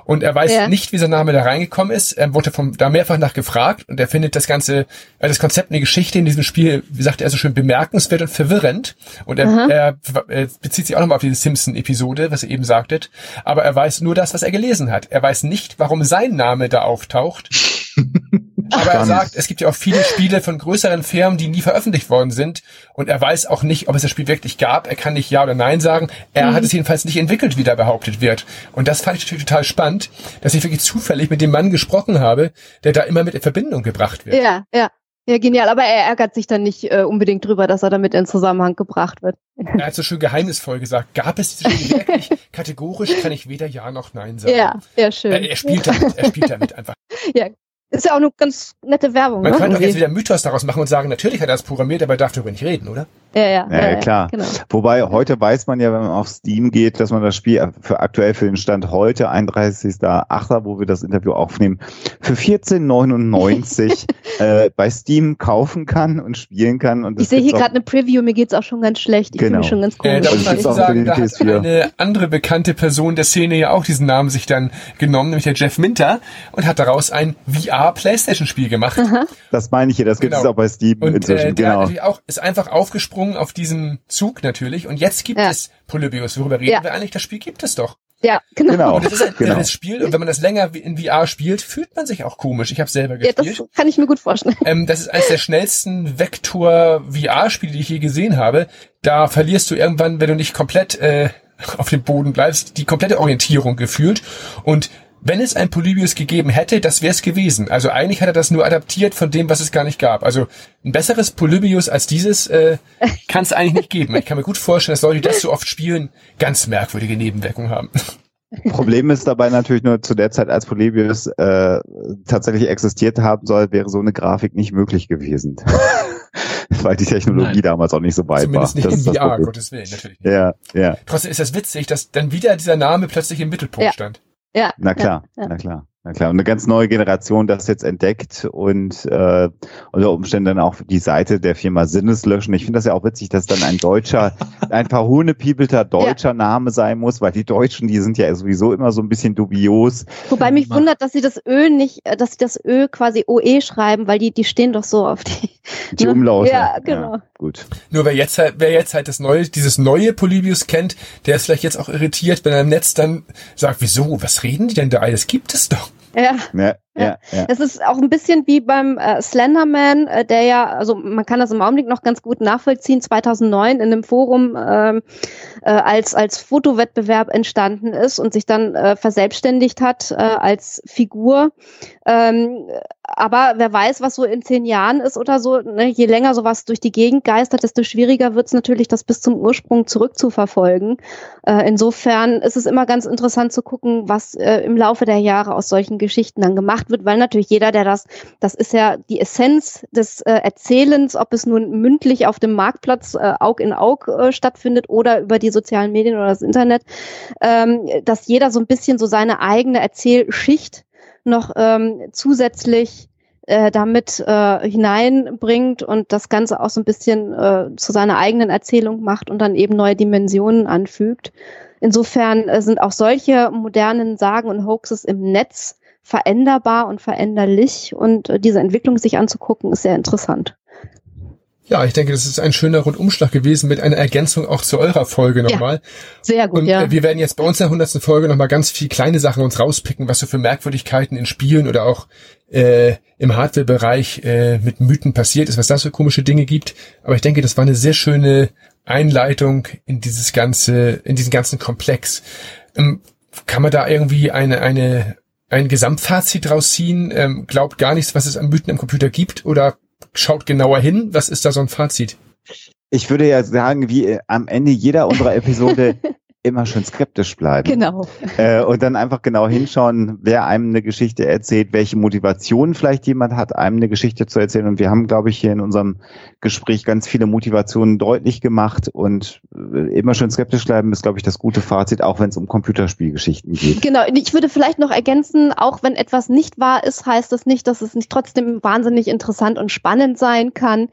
Und er weiß Ja. nicht, wie sein Name da reingekommen ist. Er wurde vom, da mehrfach nach gefragt und er findet das ganze, äh, das Konzept und die Geschichte in diesem Spiel, wie sagt er so schön, bemerkenswert und verwirrend. Und er, er, er bezieht sich auch nochmal auf diese Simpson-Episode, was ihr eben sagtet. Aber er weiß nur das, was er gelesen hat. Er weiß nicht, warum sein Name da auftaucht. Aber er sagt, es gibt ja auch viele Spiele von größeren Firmen, die nie veröffentlicht worden sind. Und er weiß auch nicht, ob es das Spiel wirklich gab. Er kann nicht Ja oder Nein sagen. Er Mhm. hat es jedenfalls nicht entwickelt, wie da behauptet wird. Und das fand ich natürlich total spannend, dass ich wirklich zufällig mit dem Mann gesprochen habe, der da immer mit in Verbindung gebracht wird. Ja, ja. Ja, genial. Aber er ärgert sich dann nicht äh, unbedingt drüber, dass er damit in Zusammenhang gebracht wird. Er hat so schön geheimnisvoll gesagt, gab es dieses Spiel wirklich? Kategorisch kann ich weder Ja noch Nein sagen. Ja, sehr schön. Äh, Er spielt damit, er spielt damit einfach. Ist ja auch eine ganz nette Werbung, Man ne? kann doch jetzt Irgendwie. wieder Mythos daraus machen und sagen, natürlich hat er das programmiert, aber er darf darüber nicht reden, oder? Ja, ja, Ja, ja, klar. Genau. Wobei heute weiß man ja, wenn man auf Steam geht, dass man das Spiel für aktuell für den Stand heute, 31.8., wo wir das Interview aufnehmen, für 14,99 äh, bei Steam kaufen kann und spielen kann. Und Ich sehe hier gerade eine Preview, mir geht's auch schon ganz schlecht. Ich fühle Genau. mich schon ganz Äh, komisch. da Also muss man für sagen, da hat PS4. eine andere bekannte Person der Szene ja auch diesen Namen sich dann genommen, nämlich der Jeff Minter, und hat daraus ein VR-Playstation-Spiel gemacht. Das meine ich hier, das gibt Genau. es auch bei Steam Und äh, inzwischen. der hat Genau. natürlich auch, ist einfach aufgesprungen auf diesen Zug natürlich. Und jetzt gibt Ja. es Polybius. Worüber reden Ja. wir eigentlich? Das Spiel gibt es doch. ja, genau. Genau. Und das ist ein Genau. das Spiel. Und wenn man das länger in VR spielt, fühlt man sich auch komisch. Ich habe selber Ja, gespielt. das kann ich mir gut vorstellen. Ähm, das ist eines der schnellsten Vektor-VR-Spiele, die ich je gesehen habe. Da verlierst du irgendwann, wenn du nicht komplett äh, auf dem Boden bleibst, die komplette Orientierung gefühlt. Und wenn es ein Polybius gegeben hätte, das wäre es gewesen. Also eigentlich hat er das nur adaptiert von dem, was es gar nicht gab. Also ein besseres Polybius als dieses äh, kann es eigentlich nicht geben. Ich kann mir gut vorstellen, dass Leute, die das so oft spielen, ganz merkwürdige Nebenwirkungen haben. Problem ist dabei natürlich nur zu der Zeit, als Polybius äh, tatsächlich existiert haben soll, wäre so eine Grafik nicht möglich gewesen. Weil die Technologie Nein. damals auch nicht so weit Zumindest war. nicht Das in ist VR. Gottes Willen, natürlich nicht. Ja, ja. Trotzdem ist das witzig, dass dann wieder dieser Name plötzlich im Mittelpunkt Ja. stand. Ja. Na klar, Ja, ja. na klar, na klar. Und eine ganz neue Generation das jetzt entdeckt und äh, unter Umständen dann auch die Seite der Firma Sinnes löschen. Ich finde das ja auch witzig, dass dann ein deutscher, ein verhohnepiepelter deutscher Name sein muss, weil die Deutschen, die sind ja sowieso immer so ein bisschen dubios. Wobei mich Ma- wundert, dass sie das Ö nicht, äh, dass sie das Ö quasi OE schreiben, weil die, die stehen doch so auf die. Die ne? Umlaute. Ja, genau. gut. Nur wer jetzt halt, wer jetzt halt das neue, dieses neue Polybius kennt, der ist vielleicht jetzt auch irritiert, wenn er im Netz dann sagt, wieso, was reden die denn da? Das gibt es doch. Ja. Ja, ja, ja. Es ist auch ein bisschen wie beim äh, Slenderman, äh, der ja, also man kann das im Augenblick noch ganz gut nachvollziehen, 2009 in einem Forum ähm, äh, als, als Fotowettbewerb entstanden ist und sich dann äh, verselbstständigt hat äh, als Figur. Ähm, aber wer weiß, was so in zehn Jahren ist oder so, ne? je länger sowas durch die Gegend geistert, desto schwieriger wird es natürlich, das bis zum Ursprung zurückzuverfolgen. Äh, insofern ist es immer ganz interessant zu gucken, was äh, im Laufe der Jahre aus solchen Geschichten dann gemacht wird, weil natürlich jeder, der das, das ist ja die Essenz des äh, Erzählens, ob es nun mündlich auf dem Marktplatz äh, Aug in Aug äh, stattfindet oder über die sozialen Medien oder das Internet, ähm, dass jeder so ein bisschen so seine eigene Erzählschicht noch ähm, zusätzlich äh, damit äh, hineinbringt und das Ganze auch so ein bisschen äh, zu seiner eigenen Erzählung macht und dann eben neue Dimensionen anfügt. Insofern äh, sind auch solche modernen Sagen und Hoaxes im Netz veränderbar und veränderlich und äh, diese Entwicklung sich anzugucken ist sehr interessant. Ja, ich denke, das ist ein schöner Rundumschlag gewesen mit einer Ergänzung auch zu eurer Folge nochmal. Ja, sehr gut, Und ja. wir werden jetzt bei uns in der hundertsten Folge nochmal ganz viel kleine Sachen uns rauspicken, was so für Merkwürdigkeiten in Spielen oder auch äh, im Hardware-Bereich äh, mit Mythen passiert ist, was das für komische Dinge gibt. Aber ich denke, das war eine sehr schöne Einleitung in dieses ganze, in diesen ganzen Komplex. Ähm, kann man da irgendwie eine, eine, ein Gesamtfazit draus ziehen? Ähm, glaubt gar nichts, was es an Mythen im Computer gibt oder schaut genauer hin. Was ist da so ein Fazit? Ich würde ja sagen, wie äh, am Ende jeder unserer Episode immer schön skeptisch bleiben. Genau. Äh, und dann einfach genau hinschauen, wer einem eine Geschichte erzählt, welche Motivation vielleicht jemand hat, einem eine Geschichte zu erzählen. Und wir haben, glaube ich, hier in unserem Gespräch ganz viele Motivationen deutlich gemacht. Und äh, immer schön skeptisch bleiben ist, glaube ich, das gute Fazit, auch wenn es um Computerspielgeschichten geht. Genau, ich würde vielleicht noch ergänzen, auch wenn etwas nicht wahr ist, heißt das nicht, dass es nicht trotzdem wahnsinnig interessant und spannend sein kann.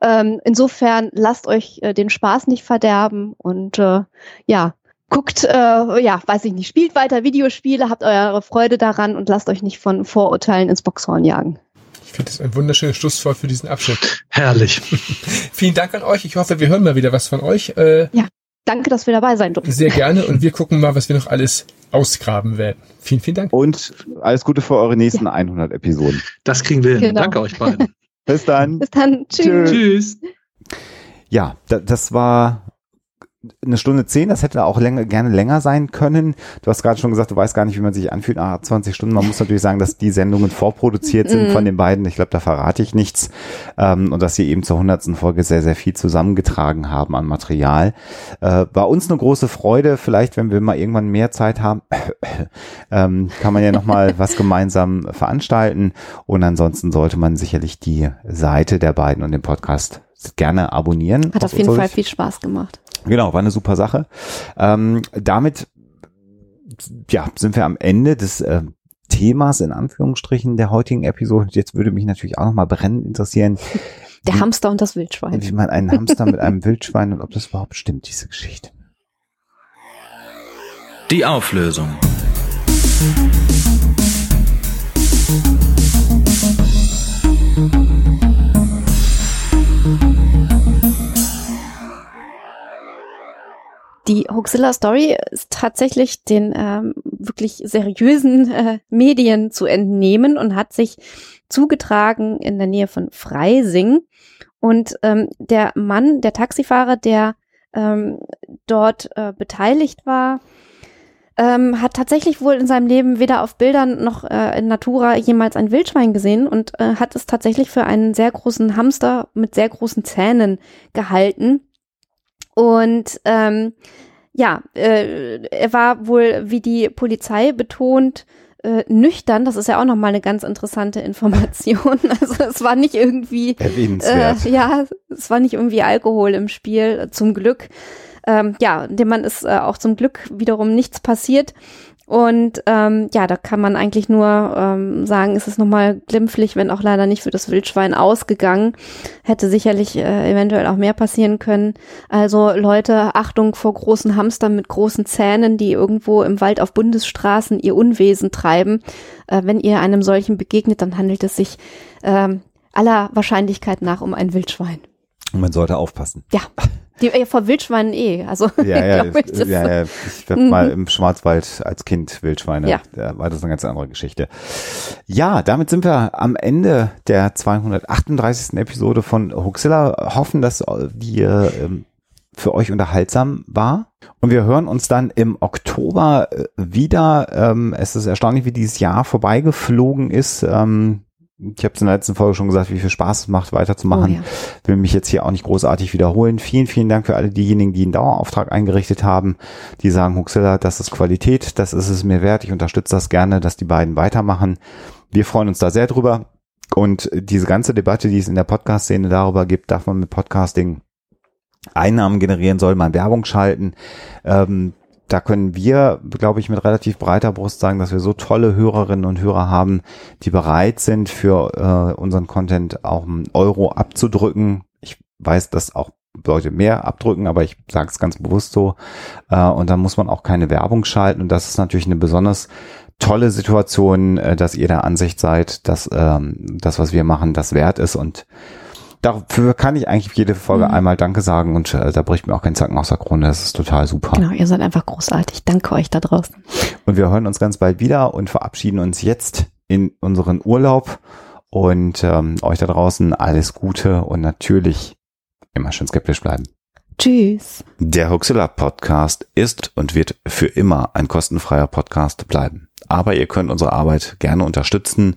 Ähm, insofern lasst euch äh, den Spaß nicht verderben und äh, ja, guckt, äh, ja, weiß ich nicht, spielt weiter Videospiele, habt eure Freude daran und lasst euch nicht von Vorurteilen ins Boxhorn jagen. Ich finde das ein wunderschönes Schlusswort für diesen Abschnitt. Herrlich. Vielen Dank an euch. Ich hoffe, wir hören mal wieder was von euch. Äh, ja, danke, dass wir dabei sein durften. Sehr gerne und wir gucken mal, was wir noch alles ausgraben werden. Vielen, vielen Dank. Und alles Gute für eure nächsten ja. 100 Episoden. Das kriegen wir hin. Genau. Danke euch beiden. Bis dann. Bis dann. Tschüss. Tschüss. Ja, das war eine Stunde zehn, das hätte auch länger, gerne länger sein können. Du hast gerade schon gesagt, du weißt gar nicht, wie man sich anfühlt nach 20 Stunden. Man muss natürlich sagen, dass die Sendungen vorproduziert sind von den beiden. Ich glaube, da verrate ich nichts. Ähm, und dass sie eben zur hundertsten Folge sehr, sehr viel zusammengetragen haben an Material. Äh, war uns eine große Freude. Vielleicht, wenn wir mal irgendwann mehr Zeit haben, ähm, kann man ja nochmal was gemeinsam veranstalten. Und ansonsten sollte man sicherlich die Seite der beiden und den Podcast gerne abonnieren. Hat auf jeden Fall viel Spaß gemacht. Genau, war eine super Sache. Ähm, damit ja, sind wir am Ende des äh, Themas in Anführungsstrichen der heutigen Episode. Jetzt würde mich natürlich auch nochmal brennend interessieren. Der wie, Hamster und das Wildschwein. Wie man einen Hamster mit einem Wildschwein und ob das überhaupt stimmt, diese Geschichte. Die Auflösung. Die Hoaxilla Story ist tatsächlich den ähm, wirklich seriösen äh, Medien zu entnehmen und hat sich zugetragen in der Nähe von Freising. Und ähm, der Mann, der Taxifahrer, der ähm, dort äh, beteiligt war, ähm, hat tatsächlich wohl in seinem Leben weder auf Bildern noch äh, in Natura jemals ein Wildschwein gesehen und äh, hat es tatsächlich für einen sehr großen Hamster mit sehr großen Zähnen gehalten. Und ähm, ja, äh, er war wohl, wie die Polizei betont, äh, nüchtern. Das ist ja auch nochmal eine ganz interessante Information. Also es war nicht irgendwie, äh, ja, es war nicht irgendwie Alkohol im Spiel, zum Glück. Ähm, ja, dem Mann ist äh, auch zum Glück wiederum nichts passiert. Und ähm, ja, da kann man eigentlich nur ähm, sagen, es ist nochmal glimpflich, wenn auch leider nicht für das Wildschwein ausgegangen. Hätte sicherlich äh, eventuell auch mehr passieren können. Also Leute, Achtung vor großen Hamstern mit großen Zähnen, die irgendwo im Wald auf Bundesstraßen ihr Unwesen treiben. Äh, wenn ihr einem solchen begegnet, dann handelt es sich äh, aller Wahrscheinlichkeit nach um ein Wildschwein. Und man sollte aufpassen. Ja. Die, äh, vor Wildschweinen eh. Also, ja, ja, ich, ich, ja, ja. ich habe mal im Schwarzwald als Kind Wildschweine. Ja. Da war das eine ganz andere Geschichte. Ja, damit sind wir am Ende der 238. Episode von Huxilla. Hoffen, dass die ähm, für euch unterhaltsam war. Und wir hören uns dann im Oktober äh, wieder. Ähm, es ist erstaunlich, wie dieses Jahr vorbeigeflogen ist. Ähm, ich habe es in der letzten Folge schon gesagt, wie viel Spaß es macht, weiterzumachen. Oh, ja. Will mich jetzt hier auch nicht großartig wiederholen. Vielen, vielen Dank für alle diejenigen, die einen Dauerauftrag eingerichtet haben, die sagen, Huxilla, das ist Qualität, das ist es mir wert. Ich unterstütze das gerne, dass die beiden weitermachen. Wir freuen uns da sehr drüber. Und diese ganze Debatte, die es in der Podcast-Szene darüber gibt, darf man mit Podcasting Einnahmen generieren, soll man Werbung schalten. Ähm, da können wir, glaube ich, mit relativ breiter Brust sagen, dass wir so tolle Hörerinnen und Hörer haben, die bereit sind, für äh, unseren Content auch einen Euro abzudrücken. Ich weiß, dass auch Leute mehr abdrücken, aber ich sage es ganz bewusst so. Äh, und dann muss man auch keine Werbung schalten. Und das ist natürlich eine besonders tolle Situation, äh, dass ihr der Ansicht seid, dass ähm, das, was wir machen, das wert ist. Und dafür kann ich eigentlich jede Folge mhm. einmal Danke sagen und äh, da bricht mir auch kein Zacken aus der Krone. Das ist total super. Genau, ihr seid einfach großartig. Danke euch da draußen. Und wir hören uns ganz bald wieder und verabschieden uns jetzt in unseren Urlaub und ähm, euch da draußen alles Gute und natürlich immer schön skeptisch bleiben. Tschüss. Der Huxilla Podcast ist und wird für immer ein kostenfreier Podcast bleiben. Aber ihr könnt unsere Arbeit gerne unterstützen